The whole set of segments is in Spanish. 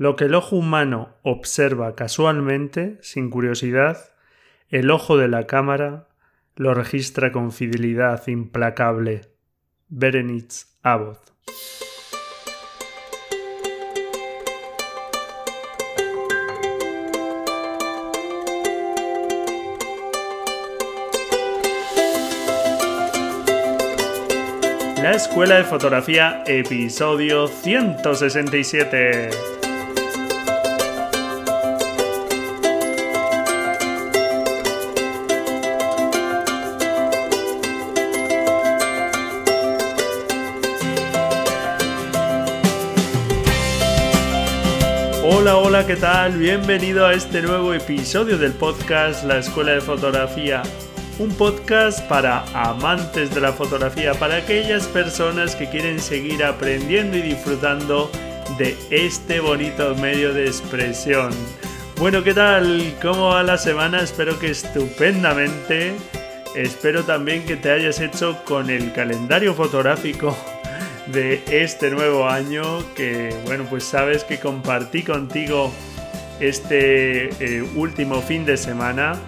Lo que el ojo humano observa casualmente, sin curiosidad, el ojo de la cámara lo registra con fidelidad implacable. Berenice Abbott. La Escuela de Fotografía, episodio 167. Hola, ¿qué tal? Bienvenido a este nuevo episodio del podcast La Escuela de Fotografía un podcast para amantes de la fotografía, para aquellas personas que quieren seguir aprendiendo y disfrutando de este bonito medio de expresión. Bueno, ¿qué tal? ¿Cómo va la semana? Espero que estupendamente. Espero también que te hayas hecho con el calendario fotográfico de este nuevo año que, bueno, pues sabes que compartí contigo este eh, último fin de semana.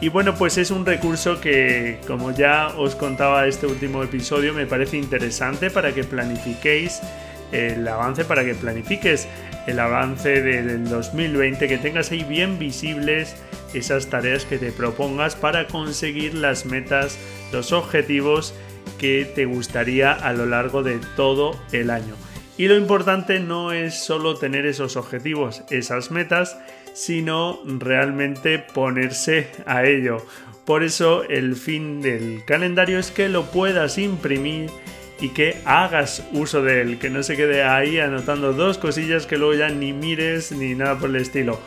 Y bueno, pues es un recurso que, como ya os contaba este último episodio, me parece interesante para que planifiquéis el avance, para que planifiques el avance del 2020, que tengas ahí bien visibles esas tareas que te propongas para conseguir las metas, los objetivos que te gustaría a lo largo de todo el año. Y lo importante no es solo tener esos objetivos, esas metas, sino realmente ponerse a ello. Por eso el fin del calendario es que lo puedas imprimir y que hagas uso de él, que no se quede ahí anotando dos cosillas que luego ya ni mires ni nada por el estilo.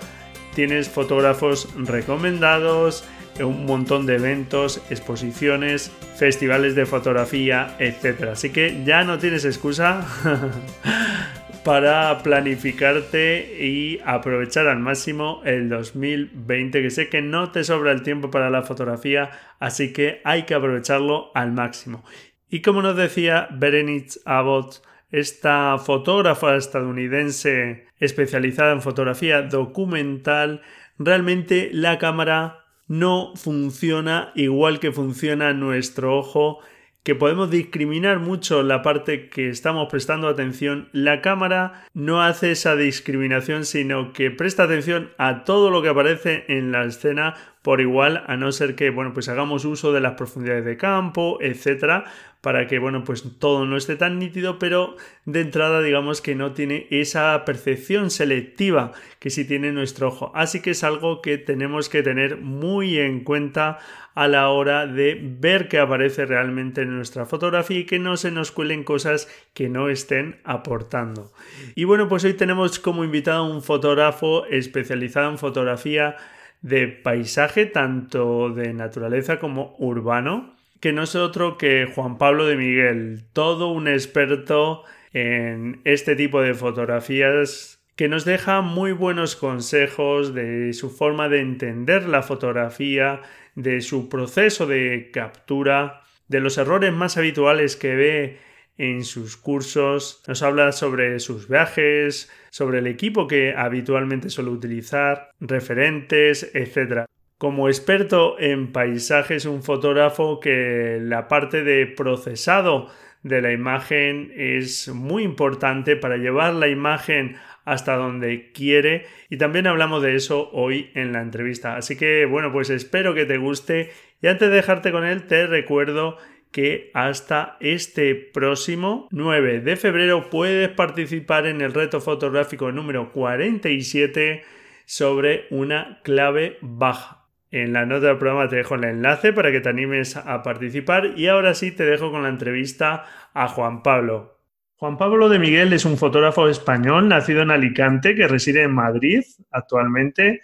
Tienes fotógrafos recomendados, un montón de eventos, exposiciones, festivales de fotografía, etc. Así que ya no tienes excusa para planificarte y aprovechar al máximo el 2020, que sé que no te sobra el tiempo para la fotografía, así que hay que aprovecharlo al máximo. Y como nos decía Berenice Abbott, esta fotógrafa estadounidense especializada en fotografía documental, realmente la cámara no funciona igual que funciona nuestro ojo que podemos discriminar mucho la parte que estamos prestando atención, la cámara no hace esa discriminación, sino que presta atención a todo lo que aparece en la escena por igual, a no ser que, bueno, pues hagamos uso de las profundidades de campo, etcétera, para que, bueno, pues todo no esté tan nítido, pero de entrada digamos que no tiene esa percepción selectiva que sí tiene nuestro ojo. Así que es algo que tenemos que tener muy en cuenta a la hora de ver qué aparece realmente en nuestra fotografía y que no se nos cuelen cosas que no estén aportando. Y bueno, pues hoy tenemos como invitado a un fotógrafo especializado en fotografía de paisaje, tanto de naturaleza como urbano que no es otro que Juan Pablo de Miguel, todo un experto en este tipo de fotografías que nos deja muy buenos consejos de su forma de entender la fotografía, de su proceso de captura, de los errores más habituales que ve en sus cursos, nos habla sobre sus viajes, sobre el equipo que habitualmente suele utilizar, referentes, etc. Como experto en paisajes, un fotógrafo que la parte de procesado de la imagen es muy importante para llevar la imagen hasta donde quiere y también hablamos de eso hoy en la entrevista. Así que bueno, pues espero que te guste y antes de dejarte con él te recuerdo que hasta este próximo 9 de febrero puedes participar en el reto fotográfico número 47 sobre una clave baja. En la nota del programa te dejo el enlace para que te animes a participar y ahora sí te dejo con la entrevista a Juan Pablo. Juan Pablo de Miguel es un fotógrafo español nacido en Alicante que reside en Madrid actualmente,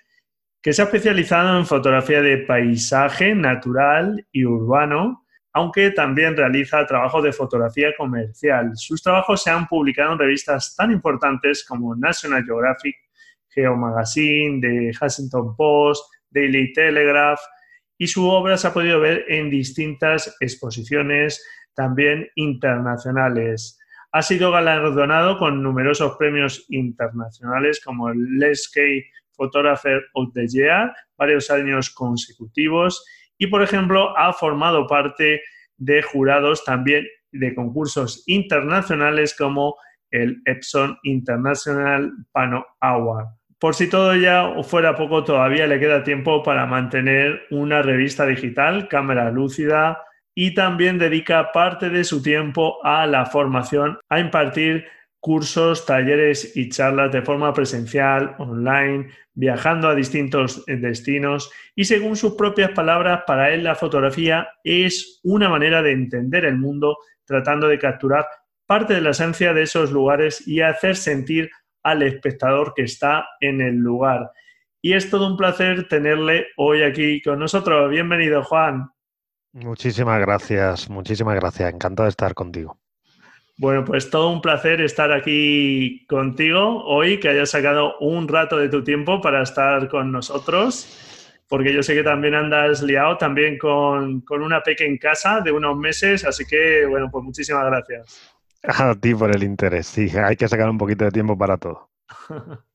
que se ha especializado en fotografía de paisaje natural y urbano, aunque también realiza trabajos de fotografía comercial. Sus trabajos se han publicado en revistas tan importantes como National Geographic, Geo Magazine, The Huffington Post, Daily Telegraph y su obra se ha podido ver en distintas exposiciones también internacionales. Ha sido galardonado con numerosos premios internacionales como el Les Photographer of the Year, varios años consecutivos, y por ejemplo ha formado parte de jurados también de concursos internacionales como el Epson International Pano Award. Por si todo ya fuera poco, todavía le queda tiempo para mantener una revista digital, cámara lúcida, y también dedica parte de su tiempo a la formación, a impartir cursos, talleres y charlas de forma presencial, online, viajando a distintos destinos y según sus propias palabras, para él la fotografía es una manera de entender el mundo tratando de capturar parte de la esencia de esos lugares y hacer sentir al espectador que está en el lugar. Y es todo un placer tenerle hoy aquí con nosotros. Bienvenido, Juan. Muchísimas gracias, muchísimas gracias. Encantado de estar contigo. Bueno, pues todo un placer estar aquí contigo hoy, que hayas sacado un rato de tu tiempo para estar con nosotros, porque yo sé que también andas liado también con, con una pequeña en casa de unos meses, así que bueno, pues muchísimas gracias. A ti por el interés, sí, hay que sacar un poquito de tiempo para todo.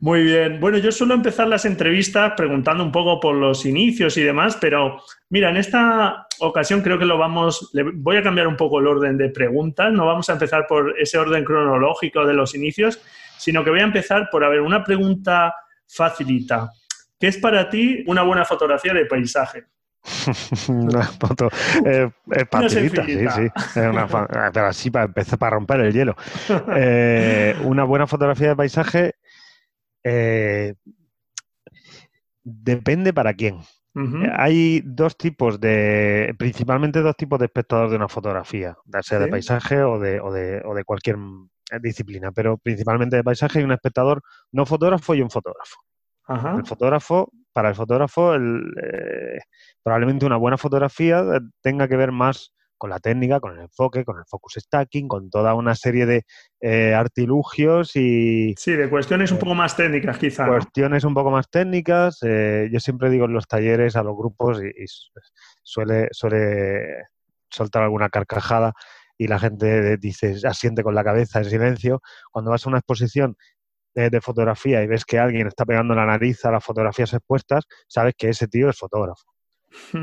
Muy bien. Bueno, yo suelo empezar las entrevistas preguntando un poco por los inicios y demás, pero mira, en esta ocasión creo que lo vamos, voy a cambiar un poco el orden de preguntas, no vamos a empezar por ese orden cronológico de los inicios, sino que voy a empezar por, a una pregunta facilita. ¿Qué es para ti una buena fotografía de paisaje? una foto eh, sí, sí. pero así para empezar, para romper el hielo. Eh, una buena fotografía de paisaje eh, depende para quién. Hay dos tipos de, principalmente dos tipos de espectadores de una fotografía, ya sea de paisaje o de, o, de, o de cualquier disciplina, pero principalmente de paisaje hay un espectador no fotógrafo y un fotógrafo. El fotógrafo, para el fotógrafo, eh, probablemente una buena fotografía eh, tenga que ver más con la técnica, con el enfoque, con el focus stacking, con toda una serie de eh, artilugios y... Sí, de cuestiones un poco más técnicas quizá. Cuestiones un poco más técnicas. yo siempre digo en los talleres a los grupos y, suele, suele soltar alguna carcajada y la gente dice, asiente con la cabeza en silencio. Cuando vas a una exposición de, fotografía y ves que alguien está pegando la nariz a las fotografías expuestas, sabes que ese tío es fotógrafo.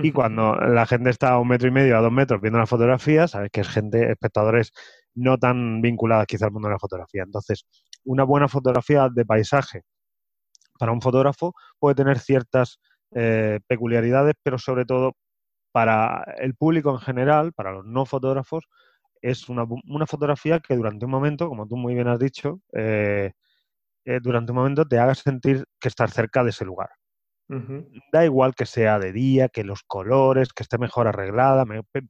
Y cuando la gente está a un metro y medio, a dos metros viendo la fotografía, sabes que es gente, espectadores no tan vinculados quizá al mundo de la fotografía. Entonces, una buena fotografía de paisaje para un fotógrafo puede tener ciertas eh, peculiaridades, pero sobre todo para el público en general, para los no fotógrafos, es una, una fotografía que durante un momento, como tú muy bien has dicho, eh, eh, durante un momento te haga sentir que estás cerca de ese lugar. Da igual que sea de día, que los colores, que esté mejor arreglada,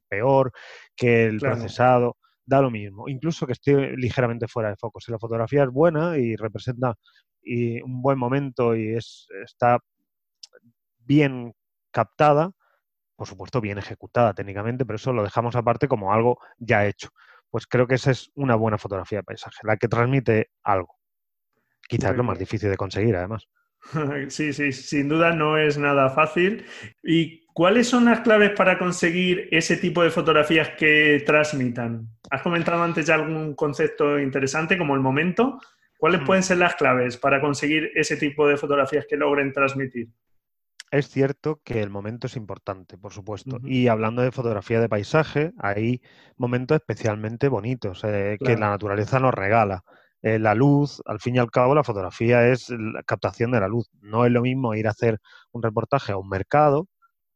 peor, que el procesado, da lo mismo. Incluso que esté ligeramente fuera de foco. Si la fotografía es buena y representa y un buen momento y es, está bien captada, por supuesto bien ejecutada técnicamente, pero eso lo dejamos aparte como algo ya hecho. Pues creo que esa es una buena fotografía de paisaje, la que transmite algo. Quizás lo más difícil de conseguir, además. Sí, sí, sin duda no es nada fácil. ¿Y cuáles son las claves para conseguir ese tipo de fotografías que transmitan? Has comentado antes ya algún concepto interesante como el momento. ¿Cuáles mm. pueden ser las claves para conseguir ese tipo de fotografías que logren transmitir? Es cierto que el momento es importante, por supuesto. Y hablando de fotografía de paisaje, hay momentos especialmente bonitos eh, que la naturaleza nos regala. Eh, la luz, al fin y al cabo, la fotografía es la captación de la luz. No es lo mismo ir a hacer un reportaje a un mercado.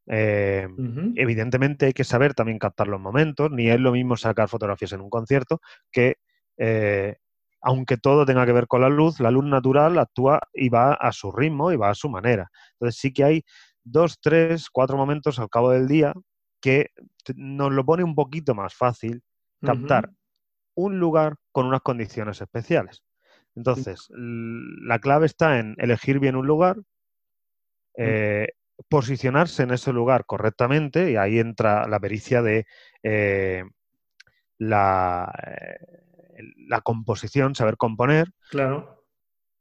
Eh, evidentemente hay que saber también captar los momentos, ni es lo mismo sacar fotografías en un concierto que, eh, aunque todo tenga que ver con la luz, la luz natural actúa y va a su ritmo y va a su manera. Entonces sí que hay dos, tres, cuatro momentos al cabo del día que nos lo pone un poquito más fácil captar un lugar con unas condiciones especiales. Entonces, la clave está en elegir bien un lugar, eh, posicionarse en ese lugar correctamente, y ahí entra la pericia de eh, la, eh, la, composición, saber componer. Claro.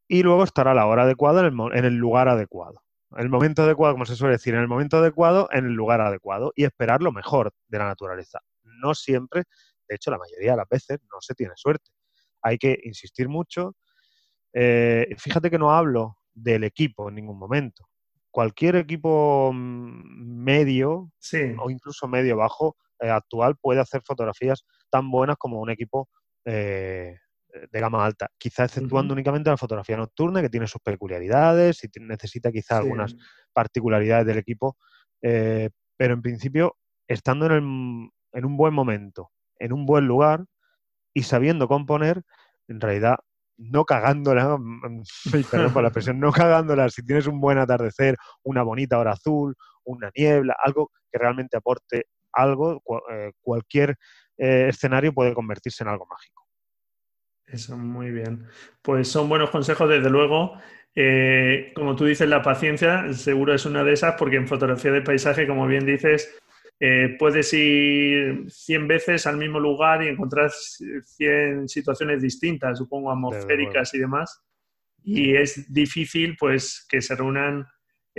Y luego estar a la hora adecuada en el, en el lugar adecuado. El momento adecuado, como se suele decir, en el momento adecuado, en el lugar adecuado, y esperar lo mejor de la naturaleza. No siempre de hecho, la mayoría de las veces no se tiene suerte. Hay que insistir mucho. Eh, fíjate que no hablo del equipo en ningún momento. Cualquier equipo mm, medio o incluso medio bajo eh, actual puede hacer fotografías tan buenas como un equipo eh, de gama alta, quizá exceptuando únicamente la fotografía nocturna, que tiene sus peculiaridades y necesita quizá algunas particularidades del equipo, eh, pero en principio, estando en, en, un buen momento, en un buen lugar y sabiendo componer, en realidad no cagándola, perdón por la expresión, no cagándola, si tienes un buen atardecer, una bonita hora azul, una niebla, algo que realmente aporte algo, eh, cualquier eh, escenario puede convertirse en algo mágico. Eso, muy bien. Pues son buenos consejos, desde luego. Eh, como tú dices, la paciencia seguro es una de esas, porque en fotografía de paisaje, como bien dices, puedes ir 100 veces al mismo lugar y encontrar 100 situaciones distintas, supongo, atmosféricas y demás. Y es difícil, pues, que se reúnan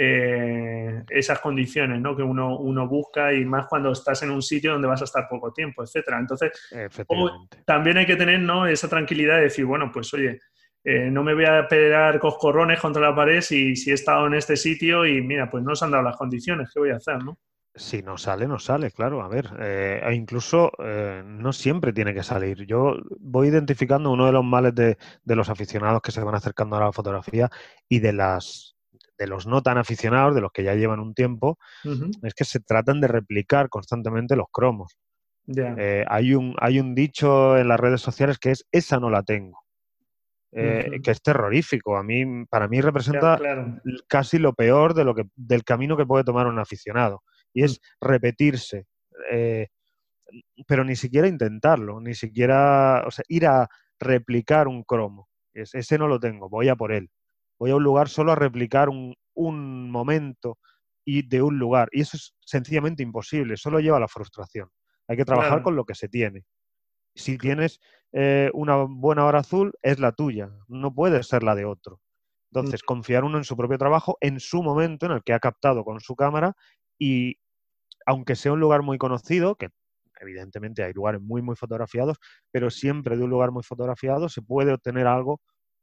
eh, esas condiciones ¿no? que uno, uno busca y más cuando estás en un sitio donde vas a estar poco tiempo, etcétera. Entonces, también hay que tener ¿no? esa tranquilidad de decir, bueno, pues oye, eh, no me voy a pegar coscorrones contra la pared si, si he estado en este sitio y mira, pues no se han dado las condiciones, ¿qué voy a hacer? ¿no? Si no sale, no sale, claro. A ver, eh, e incluso no siempre tiene que salir. Yo voy identificando uno de los males de, de, los aficionados que se van acercando a la fotografía y de las de los no tan aficionados, de los que ya llevan un tiempo, es que se tratan de replicar constantemente los cromos. Eh, hay, un, hay un dicho en las redes sociales que es esa no la tengo. Eh, que es terrorífico. A mí, para mí representa casi lo peor de lo que, del camino que puede tomar un aficionado. Y es repetirse. Eh, pero ni siquiera intentarlo, ni siquiera, o sea, ir a replicar un cromo. ese no lo tengo, voy a por él voy a un lugar solo a replicar un, momento y de un lugar. Y eso es sencillamente imposible, solo lleva a la frustración. Hay que trabajar con lo que se tiene. Si tienes eh, una buena hora azul, es la tuya, no puede ser la de otro. Entonces, mm. confiar uno en su propio trabajo, en su momento, en el que ha captado con su cámara, y aunque sea un lugar muy conocido, que evidentemente hay lugares muy, muy fotografiados, pero siempre de un lugar muy fotografiado se puede obtener algo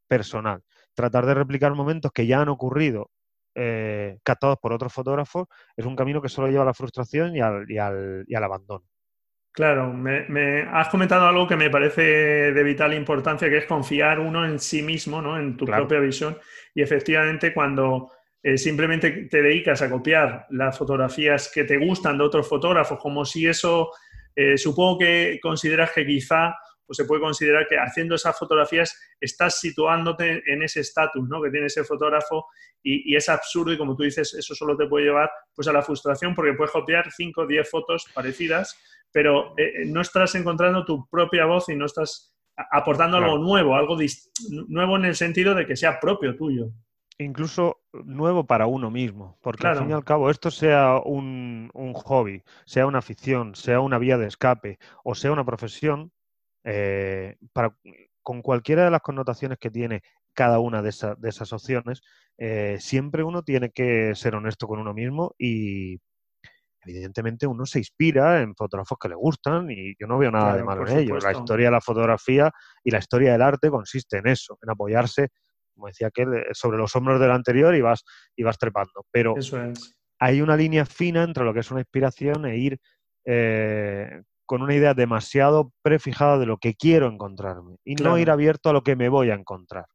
personal tratar de replicar momentos que ya han ocurrido eh, captados por otros fotógrafos es un camino que solo lleva a la frustración y al, y al, abandono. Claro, me, has comentado algo que me parece de vital importancia, que es confiar uno en sí mismo, ¿no? en tu propia visión. Y efectivamente, cuando eh, simplemente te dedicas a copiar las fotografías que te gustan de otros fotógrafos, como si eso, eh, supongo que consideras que quizá pues se puede considerar que haciendo esas fotografías estás situándote en ese estatus ¿no? que tiene ese fotógrafo y, es absurdo y como tú dices, eso solo te puede llevar pues a la frustración porque puedes copiar 5 o 10 fotos parecidas, pero eh, eh, no estás encontrando tu propia voz y no estás aportando algo nuevo, algo nuevo en el sentido de que sea propio tuyo incluso nuevo para uno mismo, porque al fin y al cabo esto sea un, un, hobby, sea una afición, sea una vía de escape o sea una profesión, eh, para, con cualquiera de las connotaciones que tiene cada una de, esas opciones, eh, siempre uno tiene que ser honesto con uno mismo y evidentemente uno se inspira en fotógrafos que le gustan y yo no veo nada de malo en ello. La historia de la fotografía y la historia del arte consiste en eso, en apoyarse, como decía aquel, eh, sobre los hombros del anterior y vas, y vas trepando. Pero hay una línea fina entre lo que es una inspiración e ir con una idea demasiado prefijada de lo que quiero encontrarme y no ir abierto a lo que me voy a encontrar.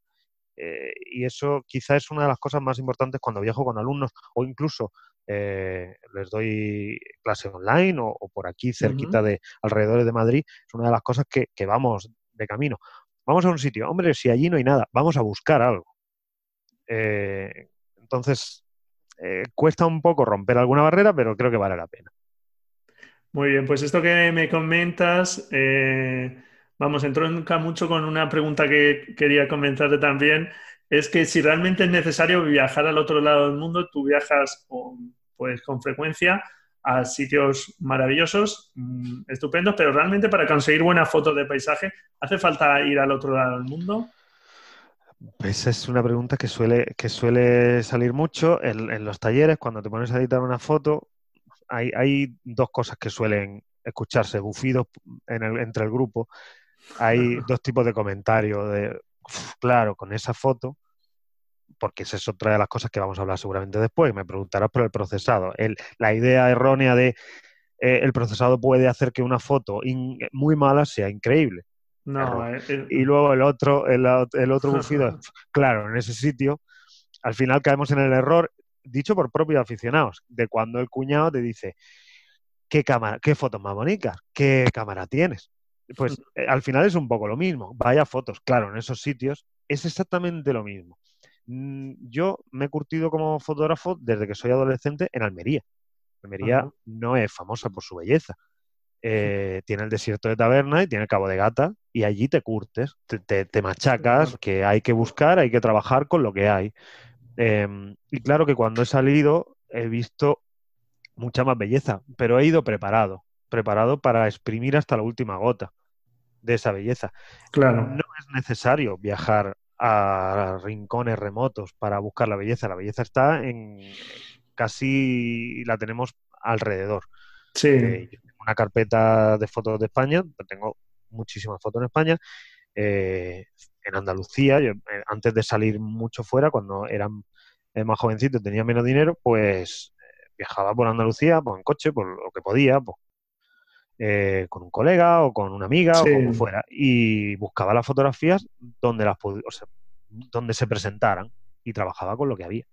Eh, y eso quizá es una de las cosas más importantes cuando viajo con alumnos o incluso eh, les doy clase online o, por aquí cerquita de alrededor de Madrid. Es una de las cosas que, vamos de camino. Vamos a un sitio, hombre, si allí no hay nada, vamos a buscar algo. Eh, entonces, cuesta un poco romper alguna barrera, pero creo que vale la pena. Muy bien, pues esto que me comentas, eh, vamos, entronca mucho con una pregunta que quería comentarte también, es que si realmente es necesario viajar al otro lado del mundo, tú viajas pues, con frecuencia a sitios maravillosos, mm, estupendos, pero realmente para conseguir buenas fotos de paisaje, ¿hace falta ir al otro lado del mundo? Esa es una pregunta que suele, que suele salir mucho en, en, los talleres, cuando te pones a editar una foto, hay, dos cosas que suelen escucharse bufidos entre el grupo, hay dos tipos de comentarios de, claro, con esa foto, porque esa es otra de las cosas que vamos a hablar seguramente después, me preguntarás por el procesado. la idea errónea de eh, el procesado puede hacer que una foto muy mala sea increíble. No, eh, eh, y luego el otro, el, otro bufido, claro, en ese sitio, al final caemos en el error, dicho por propios aficionados, de cuando el cuñado te dice, ¿qué cámara, qué fotos más bonitas? ¿Qué cámara tienes? Pues eh, al final es un poco lo mismo. Vaya fotos, claro, en esos sitios es exactamente lo mismo. Mm, yo me he curtido como fotógrafo desde que soy adolescente en Almería. Almería no es famosa por su belleza. Eh, tiene el desierto de Taberna y tiene el Cabo de Gata y allí te curtes, te, machacas, que hay que buscar, hay que trabajar con lo que hay. Em, y claro que cuando he salido he visto mucha más belleza, pero he ido preparado, preparado para exprimir hasta la última gota de esa belleza. Claro. No es necesario viajar a rincones remotos para buscar la belleza. La belleza está en casi la tenemos alrededor. Sí. Eh, una carpeta de fotos de España, tengo muchísimas fotos en España. Eh, en Andalucía, yo, eh, antes de salir mucho fuera, cuando eran más jovencito y tenía menos dinero, pues viajaba por Andalucía, pues en coche, por lo que podía, pues, eh, con un colega o con una amiga o como fuera, y buscaba las fotografías donde, las o sea, donde se presentaran y trabajaba con lo que había.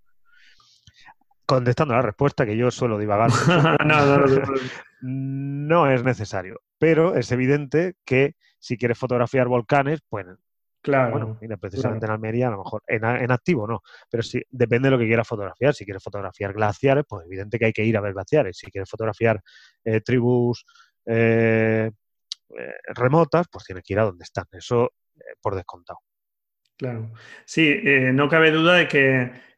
Contestando la respuesta, que yo suelo divagar. no es necesario, pero es evidente que si quieres fotografiar volcanes, pues Claro. Bueno, mira, precisamente en Almería, a lo mejor en, activo no, pero sí, depende de lo que quieras fotografiar. Si quieres fotografiar glaciares, pues evidente que hay que ir a ver glaciares. Si quieres fotografiar eh, tribus eh, eh, remotas, pues tienes que ir a donde están. Eso por descontado. Claro. Sí, no cabe duda de que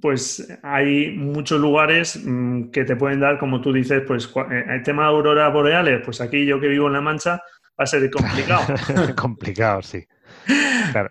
pues hay muchos lugares mm, que te pueden dar, como tú dices, pues el tema de auroras boreales, pues aquí yo que vivo en La Mancha, va a ser complicado. complicado, sí.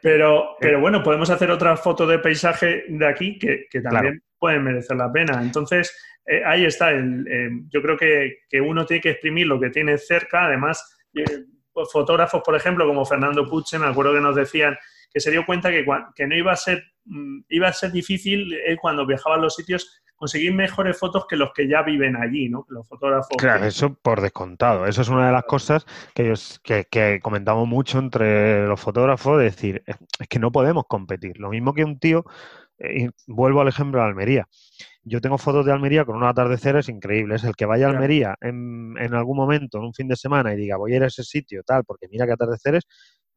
Pero, pero bueno, podemos hacer otra foto de paisaje de aquí que, también pueden merecer la pena. Entonces, eh, ahí está. El, eh, yo creo que, uno tiene que exprimir lo que tiene cerca. Además, eh, fotógrafos, por ejemplo, como Fernando Puche, me acuerdo que nos decían que se dio cuenta que, que no iba a ser, mm, iba a ser difícil cuando viajaba a los sitios conseguir mejores fotos que los que ya viven allí, ¿no? Los fotógrafos. Claro, eso por descontado. Eso es una de las cosas que, que, comentamos mucho entre los fotógrafos, de decir, es que no podemos competir. Lo mismo que un tío, eh, vuelvo al ejemplo de Almería. Yo tengo fotos de Almería con unos atardeceres increíbles. El que vaya a Almería en, en, algún momento, en un fin de semana, y diga, voy a ir a ese sitio, tal, porque mira qué atardeceres,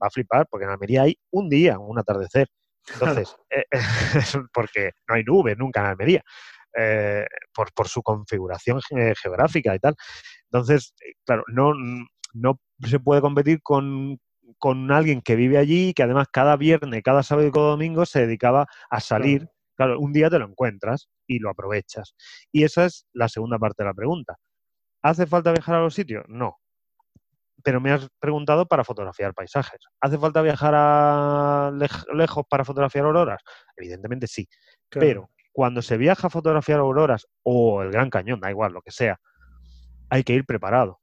va a flipar, porque en Almería hay un día, un atardecer. Entonces, eh, porque no hay nubes nunca en Almería. Eh, por, por, su configuración geográfica y tal. Entonces, eh, claro, no, no se puede competir con, con alguien que vive allí y que además cada viernes, cada sábado y cada domingo se dedicaba a salir. Claro, un día te lo encuentras y lo aprovechas. Y esa es la segunda parte de la pregunta. ¿Hace falta viajar a los sitios? No. Pero me has preguntado para fotografiar paisajes. ¿Hace falta viajar a lejos para fotografiar auroras? Evidentemente sí. Pero cuando se viaja a fotografiar auroras o el Gran Cañón, da igual, lo que sea, hay que ir preparado.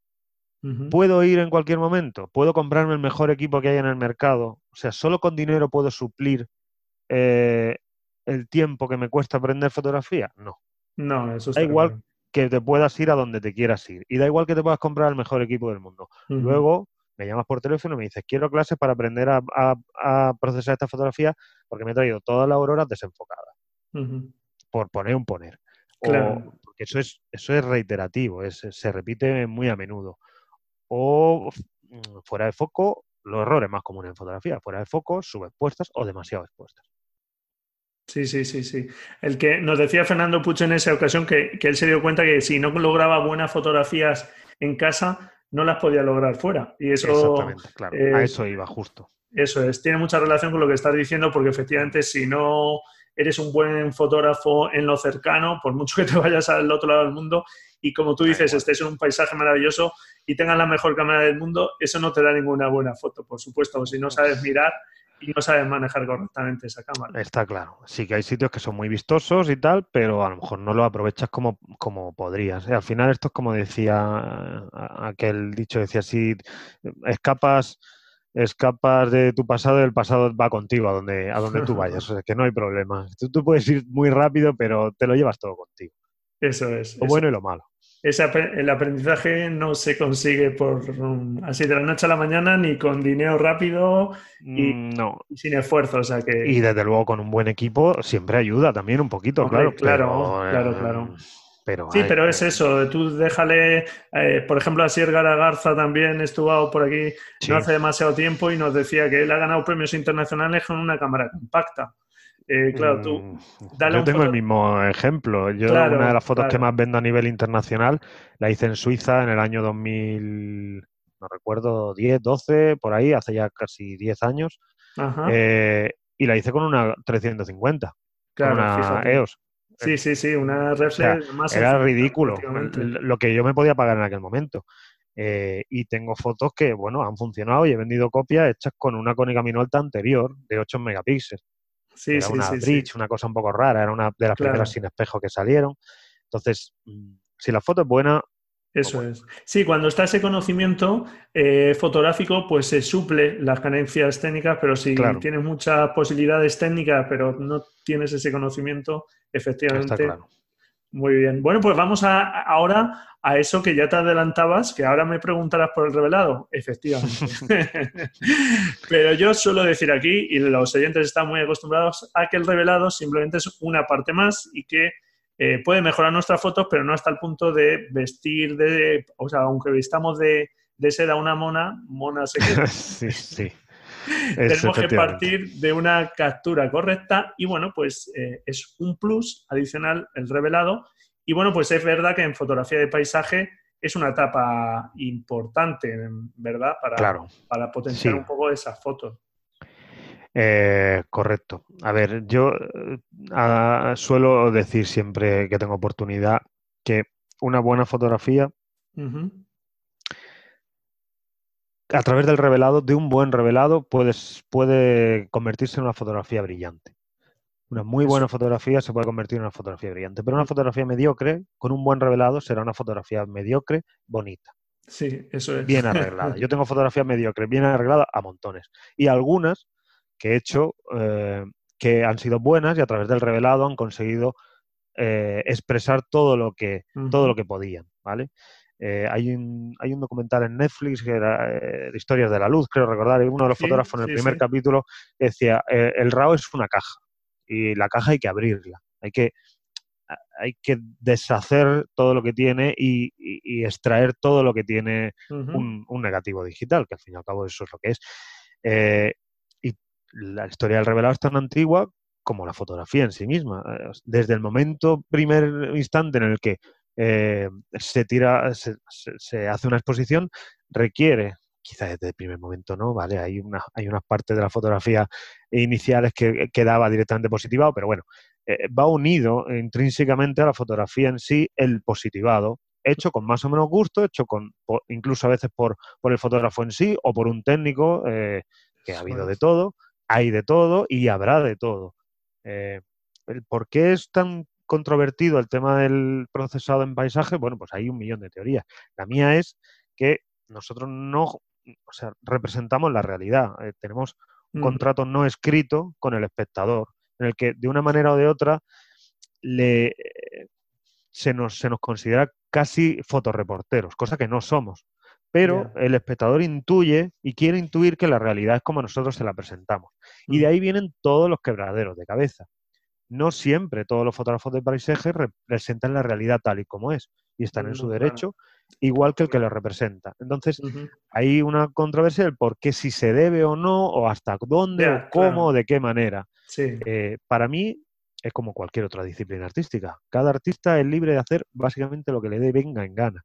¿Puedo ir en cualquier momento? ¿Puedo comprarme el mejor equipo que hay en el mercado? O sea, ¿solo con dinero puedo suplir eh, el tiempo que me cuesta aprender fotografía? No. No, eso Da igual que te puedas ir a donde te quieras ir. Y da igual que te puedas comprar el mejor equipo del mundo. Luego me llamas por teléfono y me dices, quiero clases para aprender a, procesar esta fotografía porque me he traído todas las auroras desenfocadas por poner un poner. Claro. porque eso es, eso es reiterativo, se repite muy a menudo. O mm, fuera de foco, los errores más comunes en fotografía, fuera de foco, subexpuestas o demasiado expuestas. Sí, sí, sí, sí. El que nos decía Fernando Pucho en esa ocasión que, él se dio cuenta que si no lograba buenas fotografías en casa, no las podía lograr fuera. Y eso. Exactamente, claro. a eh, eso iba justo. Eso es. Tiene mucha relación con lo que estás diciendo, porque efectivamente, si no eres un buen fotógrafo en lo cercano, por mucho que te vayas al otro lado del mundo y como tú dices, estés en un paisaje maravilloso y tengas la mejor cámara del mundo, eso no te da ninguna buena foto, por supuesto. Si no sabes mirar, y no sabes manejar correctamente esa cámara. Está claro. Sí que hay sitios que son muy vistosos y tal, pero a lo mejor no lo aprovechas como, como podrías. Al final esto es como decía aquel dicho, decía, si escapas escapas de tu pasado y el pasado va contigo a donde, a donde tú vayas. O sea, que no hay problema. Tú, tú, puedes ir muy rápido, pero te lo llevas todo contigo. Eso es. Lo bueno y lo malo el aprendizaje no se consigue por así de la noche a la mañana ni con dinero rápido y, mm, no. sin esfuerzo. O sea que... Y desde luego con un buen equipo siempre ayuda también un poquito, claro. Claro, claro, eh, claro. Pero sí, pero es eso, tú déjale, eh, por ejemplo, a Sierra Garza también estuvo por aquí no hace demasiado tiempo y nos decía que él ha ganado premios internacionales con una cámara compacta. Eh, claro, tú. Mm, yo tengo el mismo ejemplo. Yo, una de las fotos que más vendo a nivel internacional la hice en Suiza en el año 2000, no recuerdo, 10, 12, por ahí, hace ya casi 10 años. Eh, y la hice con una 350, con una EOS. Sí, sí, sí, una reflex más. Era ridículo lo que yo me podía pagar en aquel momento. Eh, y tengo fotos que, bueno, han funcionado y he vendido copias hechas con una cónica Minolta anterior de 8 megapíxeles. Sí, era una bridge, una cosa un poco rara, era una de las primeras sin espejo que salieron. Entonces, mm, si la foto es buena... Eso es. Sí, cuando está ese conocimiento eh, fotográfico, pues se suple las carencias técnicas, pero si tienes muchas posibilidades técnicas, pero no tienes ese conocimiento, efectivamente, muy bien. Bueno, pues vamos a, ahora a eso que ya te adelantabas, que ahora me preguntarás por el revelado. Efectivamente. Pero yo suelo decir aquí, y los oyentes están muy acostumbrados, a que el revelado simplemente es una parte más y que eh, puede mejorar nuestras fotos, pero no hasta el punto de vestir de, o sea, aunque vistamos de, de seda una mona, mona se queda. sí, sí. Tenemos que partir de una captura correcta y bueno, pues eh, es un plus adicional el revelado. Y bueno, pues es verdad que en fotografía de paisaje es una etapa importante, ¿verdad? Para, para potenciar un poco esas fotos. Eh, correcto. A ver, yo eh, suelo decir siempre que tengo oportunidad que una buena fotografía a través del revelado, de un buen revelado, puedes, puede convertirse en una fotografía brillante. Una muy buena fotografía se puede convertir en una fotografía brillante, pero una fotografía mediocre, con un buen revelado, será una fotografía mediocre, bonita. Sí, eso es. Bien arreglada. Yo tengo fotografías mediocres, bien arregladas a montones. Y algunas que he hecho eh, que han sido buenas y a través del revelado han conseguido eh, expresar todo lo que, todo lo que podían, ¿vale? Eh, hay, un, hay un documental en Netflix que era eh, Historias de la Luz, creo recordar, y uno de los fotógrafos en el primer capítulo decía, eh, el RAW es una caja y la caja hay que abrirla, hay que, hay que deshacer todo lo que tiene y, extraer todo lo que tiene un, negativo digital, que al fin y al cabo eso es lo que es. La historia del revelado es tan antigua como la fotografía en sí misma. Desde el momento, primer instante en el que eh, se tira, se, hace una exposición, requiere, quizá desde el primer momento no, ¿vale? Hay una, hay unas partes de la fotografía iniciales que quedaba directamente positivado, pero bueno, eh, va unido intrínsecamente a la fotografía en sí el positivado, hecho con más o menos gusto, hecho con incluso a veces por, por el fotógrafo en sí o por un técnico, eh, que ha habido de todo, hay de todo y habrá de todo. el ¿Por qué es tan controvertido el tema del procesado en paisaje, bueno, pues hay un millón de teorías. La mía es que nosotros no, o sea, representamos la realidad. Eh, tenemos un mm. contrato no escrito con el espectador, en el que de una manera o de otra le, se, nos, se nos considera casi fotoreporteros, cosa que no somos. Pero el espectador intuye y quiere intuir que la realidad es como nosotros se la presentamos. Y de mm. ahí vienen todos los quebraderos de cabeza no siempre todos los fotógrafos de paisaje representan la realidad tal y como es y están en su derecho, igual que el que lo representa. Entonces, hay una controversia del por qué si se debe o no, o hasta dónde, o cómo, o de qué manera. Eh, para mí, es como cualquier otra disciplina artística. Cada artista es libre de hacer básicamente lo que le dé venga en gana.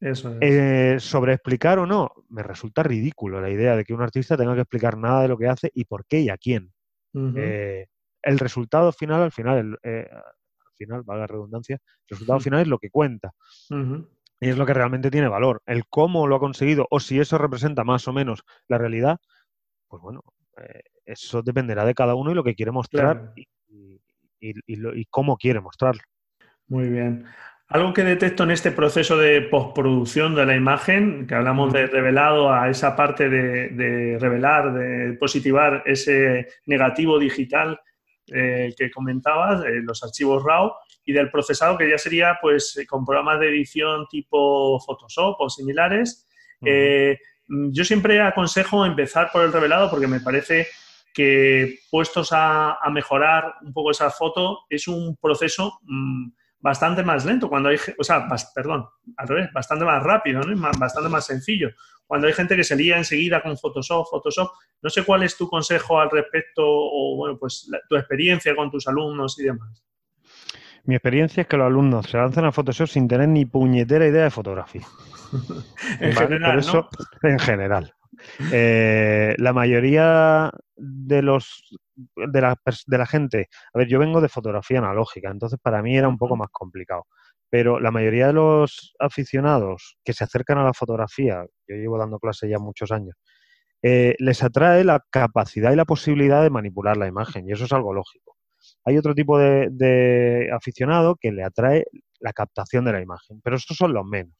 Eso eh, sobre explicar o no, me resulta ridículo la idea de que un artista tenga que explicar nada de lo que hace y por qué y a quién el resultado final, al final, eh, al final, valga la redundancia, el resultado final es lo que cuenta. Y es lo que realmente tiene valor. El cómo lo ha conseguido o si eso representa más o menos la realidad, pues bueno, eh, eso dependerá de cada uno y lo que quiere mostrar y, y, cómo quiere mostrarlo. Muy bien. Algo que detecto en este proceso de postproducción de la imagen, que hablamos de revelado a esa parte de, revelar, de positivar ese negativo digital eh, que comentabas, eh, los archivos RAW, y del procesado que ya sería pues con programas de edición tipo Photoshop o similares. Eh, yo siempre aconsejo empezar por el revelado porque me parece que puestos a, mejorar un poco esa foto es un proceso... Mm, bastante más lento, cuando hay, o sea, perdón, al revés, bastante más rápido, ¿no? bastante más sencillo. Cuando hay gente que se lía enseguida con Photoshop, Photoshop, no sé cuál es tu consejo al respecto o, bueno, pues tu experiencia con tus alumnos y demás. Mi experiencia es que los alumnos se lanzan a Photoshop sin tener ni puñetera idea de fotografía. en general, eso, En general. Eh, la mayoría de los de la, de la gente, a ver, yo vengo de fotografía analógica, entonces para mí era un poco más complicado. Pero la mayoría de los aficionados que se acercan a la fotografía, yo llevo dando clase ya muchos años, eh, les atrae la capacidad y la posibilidad de manipular la imagen, y eso es algo lógico. Hay otro tipo de, de aficionado que le atrae la captación de la imagen, pero estos son los menos.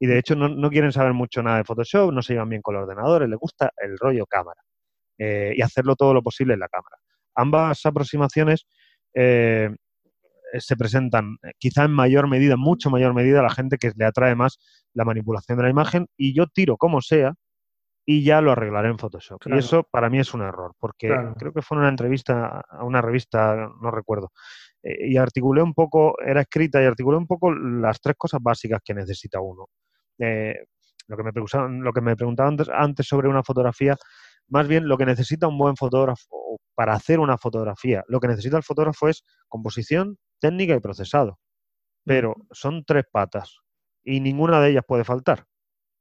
Y de hecho no, no, quieren saber mucho nada de Photoshop, no se llevan bien con los ordenadores, les gusta el rollo cámara eh, y hacerlo todo lo posible en la cámara. Ambas aproximaciones eh, se presentan eh, quizá en mayor medida, mucho mayor medida, a la gente que le atrae más la manipulación de la imagen y yo tiro como sea y ya lo arreglaré en Photoshop. Y eso para mí es un error, porque creo que fue en una entrevista a una revista, no recuerdo, y articulé un poco, era escrita y articulé un poco las tres cosas básicas que necesita uno. lo, que me preguntaban, lo que me preguntaban antes sobre una fotografía más bien lo que necesita un buen fotógrafo para hacer una fotografía, lo que necesita el fotógrafo es composición, técnica y procesado. Pero son tres patas y ninguna de ellas puede faltar.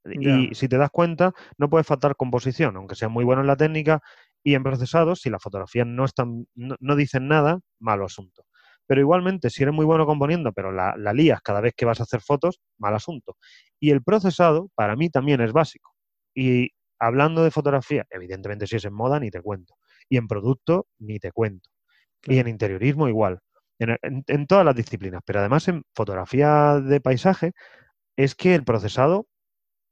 Y si te das cuenta, no puede faltar composición, aunque sea muy bueno en la técnica y en procesado, si la fotografía no, están, no, dicen nada, malo asunto. Pero igualmente, si eres muy bueno componiendo, pero la, la lías cada vez que vas a hacer fotos, mal asunto. Y el procesado, para mí, también es básico. Y hablando de fotografía, evidentemente si es en moda, ni te cuento. Y en producto, ni te cuento. Y en interiorismo igual. En, todas las disciplinas. Pero además en fotografía de paisaje es que el procesado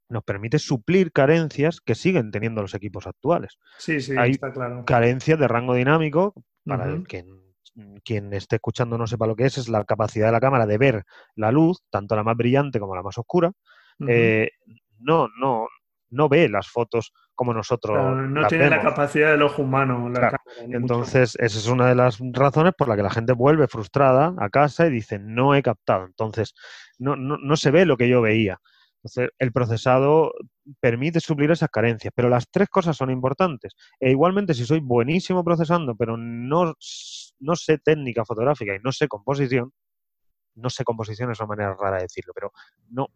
nos permite suplir carencias que siguen teniendo los equipos actuales. Sí, sí, Hay está claro. Carencias de rango dinámico, para el que quien esté escuchando no sepa lo que es, es la capacidad de la cámara de ver la luz, tanto la más brillante como la más oscura. Eh, no, no, no ve las fotos como nosotros. no tiene la capacidad del ojo humano. Entonces, esa es una de las razones por la que la gente vuelve frustrada a casa y dice, no he captado. Entonces, no, no, se ve lo que yo veía. Entonces, el procesado permite suplir esas carencias, pero las tres cosas son importantes. E igualmente, si soy buenísimo procesando, pero no, no sé técnica fotográfica y no sé composición, no sé composición es una manera rara de decirlo, pero no,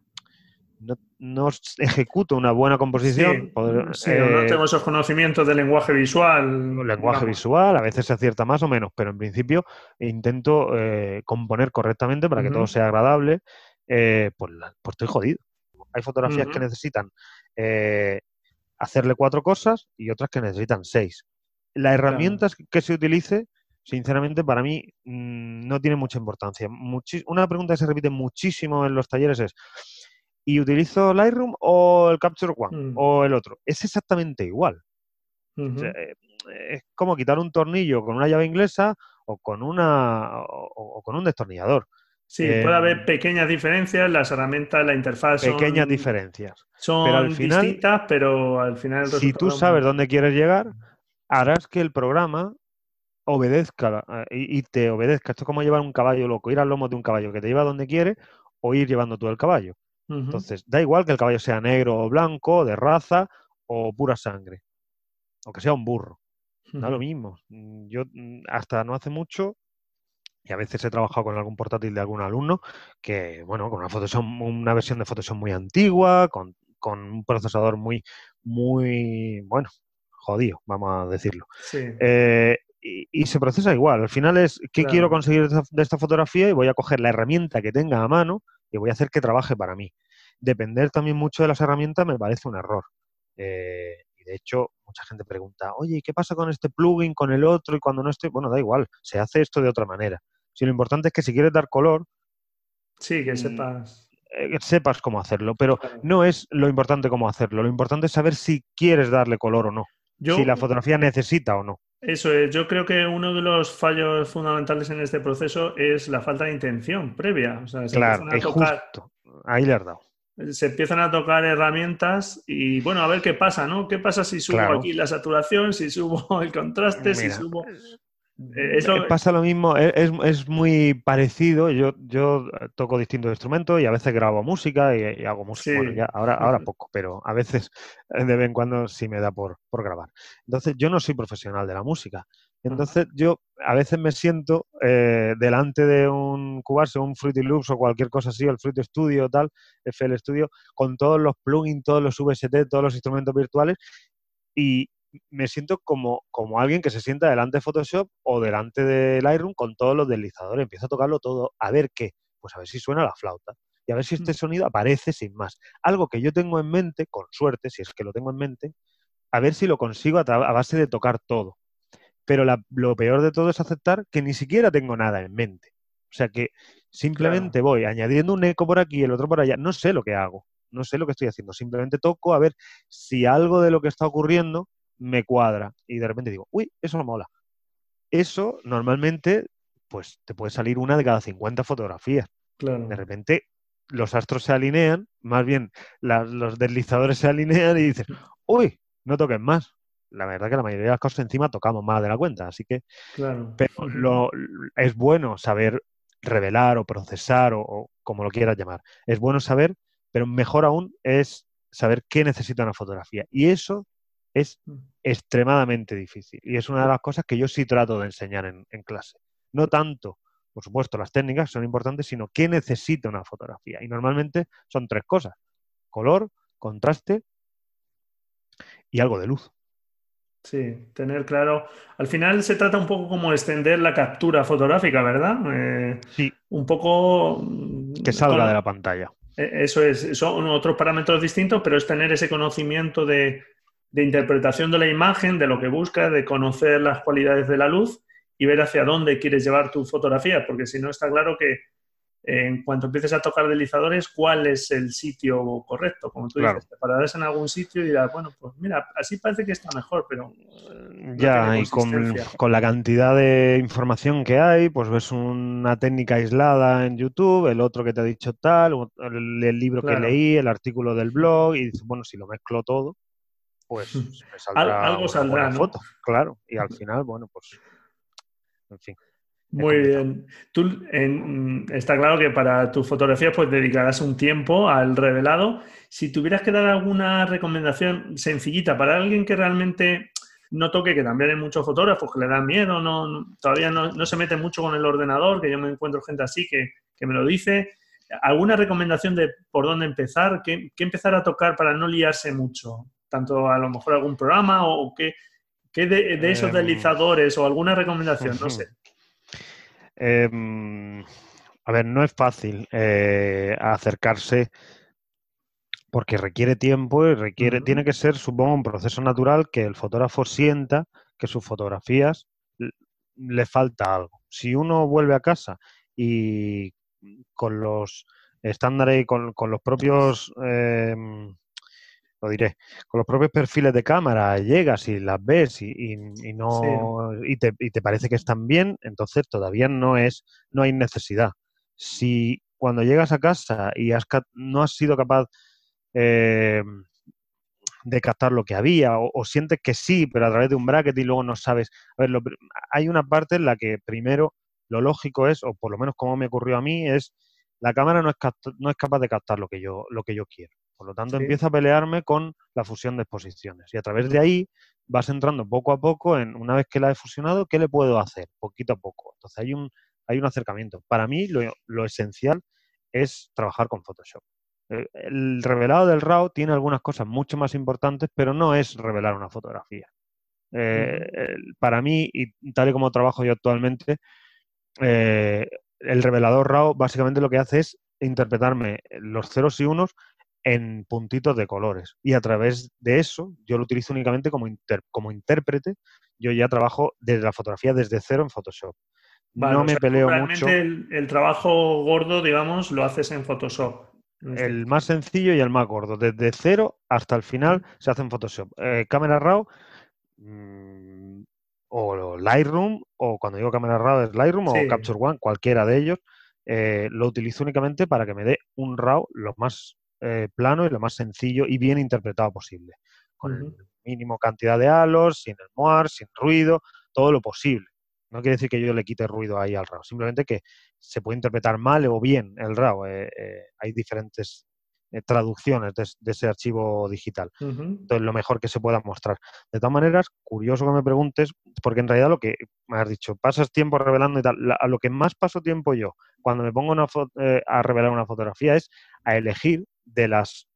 no, ejecuto una buena composición. sí, no eh, tengo esos conocimientos de lenguaje visual. Lenguaje visual, a veces se acierta más o menos, pero en principio intento eh, componer correctamente para que todo sea agradable. Eh, pues, pues, estoy jodido. Hay fotografías que necesitan hacerle cuatro cosas y otras que necesitan seis. La herramienta que se utilice, sinceramente, para mí mm, no tiene mucha importancia. una pregunta que se repite muchísimo en los talleres es y utilizo Lightroom o el Capture One mm. o el otro. Es exactamente igual. Eh, es como quitar un tornillo con una llave inglesa o con, una, o, con un destornillador. Sí, puede haber em, pequeñas diferencias, las herramientas, la interfaz. Pequeñas diferencias. Son pero al final, distintas, pero al final. si tú sabes dónde quieres llegar, harás que el programa obedezca eh, y, y, te obedezca. Esto es como llevar un caballo loco, ir al lomo de un caballo que te lleva donde quiere o ir llevando tú el caballo. Entonces, da igual que el caballo sea negro o blanco, de raza o pura sangre, o que sea un burro. Da lo mismo. Mm, yo mm, hasta no hace mucho, y a veces he trabajado con algún portátil de algún alumno, que, bueno, con una Photoshop, una versión de Photoshop muy antigua, con, un procesador muy, muy, bueno, jodido, vamos a decirlo. Eh, y, se procesa igual. Al final es, ¿qué quiero conseguir de esta, fotografía? Y voy a coger la herramienta que tenga a mano y voy a hacer que trabaje para mí. Depender también mucho de las herramientas me parece un error. Eh, y de hecho, mucha gente pregunta, oye, ¿qué pasa con este plugin, con el otro y cuando no estoy? Bueno, da igual, se hace esto de otra manera. Si lo importante es que si quieres dar color... Sí, que mm, sepas. Eh, sepas cómo hacerlo, pero no es lo importante cómo hacerlo. Lo importante es saber si quieres darle color o no. si la fotografía necesita o no. Eso es, yo creo que uno de los fallos fundamentales en este proceso es la falta de intención previa. O sea, claro, es justo. Ahí le has dado se empiezan a tocar herramientas y bueno, a ver qué pasa, ¿no? ¿Qué pasa si subo aquí la saturación, si subo el contraste, si subo... Eh, pasa lo mismo, e, es, muy parecido. Yo, yo toco distintos instrumentos y a veces grabo música y, hago música. Bueno, ya, ahora, ahora poco, pero a veces de vez en cuando sí me da por, por grabar. Entonces, yo no soy profesional de la música. Entonces, yo a veces me siento eh, delante de un Cubase, un Fruity Loops o cualquier cosa así, el Fruity Studio, tal, FL Studio, con todos los plugins, todos los VST, todos los instrumentos virtuales y, me siento como, como alguien que se sienta delante de Photoshop o delante del Lightroom con todos los deslizadores. Empiezo a tocarlo todo, a ver qué. Pues a ver si suena la flauta. Y a ver si este mm. sonido aparece sin más. Algo que yo tengo en mente, con suerte, si es que lo tengo en mente, a ver si lo consigo a, base de tocar todo. Pero lo peor de todo es aceptar que ni siquiera tengo nada en mente. O sea que simplemente voy añadiendo un eco por aquí y el otro por allá. No sé lo que hago, no sé lo que estoy haciendo. Simplemente toco a ver si algo de lo que está ocurriendo me cuadra y de repente digo, uy, eso no mola. Eso normalmente, pues te puede salir una de cada 50 fotografías. De repente los astros se alinean, más bien los deslizadores se alinean y dices, uy, no toques más. La verdad que la mayoría de las cosas encima tocamos más de la cuenta, así que pero lo, es bueno saber revelar o procesar o, o como lo quieras llamar. Es bueno saber, pero mejor aún es saber qué necesita una fotografía. Y eso es mm. extremadamente difícil. Y es una de las cosas que yo sí trato de enseñar en, clase. No tanto, por supuesto, las técnicas son importantes, sino qué necesita una fotografía. Y normalmente son tres cosas. Color, contraste y algo de luz. Sí, tener claro. Al final se trata un poco como extender la captura fotográfica, ¿verdad? Eh, sí. Un poco. Que salga de la pantalla. E, eso es, son otros parámetros distintos, pero es tener ese conocimiento de, de interpretación de la imagen, de lo que buscas, de conocer las cualidades de la luz y ver hacia dónde quieres llevar tu fotografía, porque si no está claro que eh, en cuanto empieces a tocar deslizadores, cuál es el sitio correcto, como tú dices, te pararás en algún sitio y dirás, bueno, pues mira, así parece que está mejor, pero... ya, y con, con, la cantidad de información que hay, pues ves una técnica aislada en YouTube, el otro que te ha dicho tal, el, libro que leí, el artículo del blog, y dices, bueno, si lo mezclo todo, pues me saldrá algo saldrá, ¿no? foto, claro. Y al final, bueno, pues, en fin. Muy bien. Tú, está claro que para tus fotografías pues dedicarás un tiempo al revelado. Si tuvieras que dar alguna recomendación sencillita para alguien que realmente no toque, que también hay muchos fotógrafos que le dan miedo, no, todavía no, se mete mucho con el ordenador, que yo me encuentro gente así que, me lo dice. ¿Alguna recomendación de por dónde empezar? ¿Qué, ¿Qué, empezar a tocar para no liarse mucho? Tanto a lo mejor algún programa o, qué, de, esos em, deslizadores o alguna recomendación, no sé. Em, a ver, no es fácil eh, acercarse porque requiere tiempo y requiere, tiene que ser, supongo, un proceso natural que el fotógrafo sienta que sus fotografías le falta algo. Si uno vuelve a casa y con los estándares y con, los propios em, lo diré, con los propios perfiles de cámara llegas y las ves y, no y, te, y, te, parece que están bien, entonces todavía no es, no hay necesidad. Si cuando llegas a casa y has, no has sido capaz eh, de captar lo que había, o, sientes que sí, pero a través de un bracket y luego no sabes. A ver, hay una parte en la que primero lo lógico es, o por lo menos como me ocurrió a mí, es la cámara no es, no es capaz de captar lo que yo, lo que yo quiero. Por lo tanto, empiezo a pelearme con la fusión de exposiciones. Y a través de ahí vas entrando poco a poco en, una vez que la he fusionado, ¿qué le puedo hacer? Poquito a poco. Entonces hay un, hay un acercamiento. Para mí lo, esencial es trabajar con Photoshop. Eh, el, revelado del RAW tiene algunas cosas mucho más importantes, pero no es revelar una fotografía. Eh, para mí, y tal y como trabajo yo actualmente, eh, el revelador RAW básicamente lo que hace es interpretarme los ceros y unos en puntitos de colores. Y a través de eso, yo lo utilizo únicamente como, como intérprete. Yo ya trabajo desde la fotografía desde cero en Photoshop. no me peleo mucho. El, el, trabajo gordo, digamos, lo haces en Photoshop. Este el más sencillo y el más gordo. Desde cero hasta el final se hace en Photoshop. Eh, cámara RAW mm, o Lightroom, o cuando digo cámara RAW es Lightroom o Capture One, cualquiera de ellos. Eh, lo utilizo únicamente para que me dé un RAW lo más eh, plano y lo más sencillo y bien interpretado posible. Con el mínimo cantidad de halos, sin el moar, sin ruido, todo lo posible. No quiere decir que yo le quite ruido ahí al RAW, simplemente que se puede interpretar mal o bien el RAW. Eh, hay diferentes traducciones de, ese archivo digital. Entonces, lo mejor que se pueda mostrar. De todas maneras, curioso que me preguntes, porque en realidad lo que me has dicho, pasas tiempo revelando y tal, a lo que más paso tiempo yo cuando me pongo a revelar una fotografía es a elegir de las...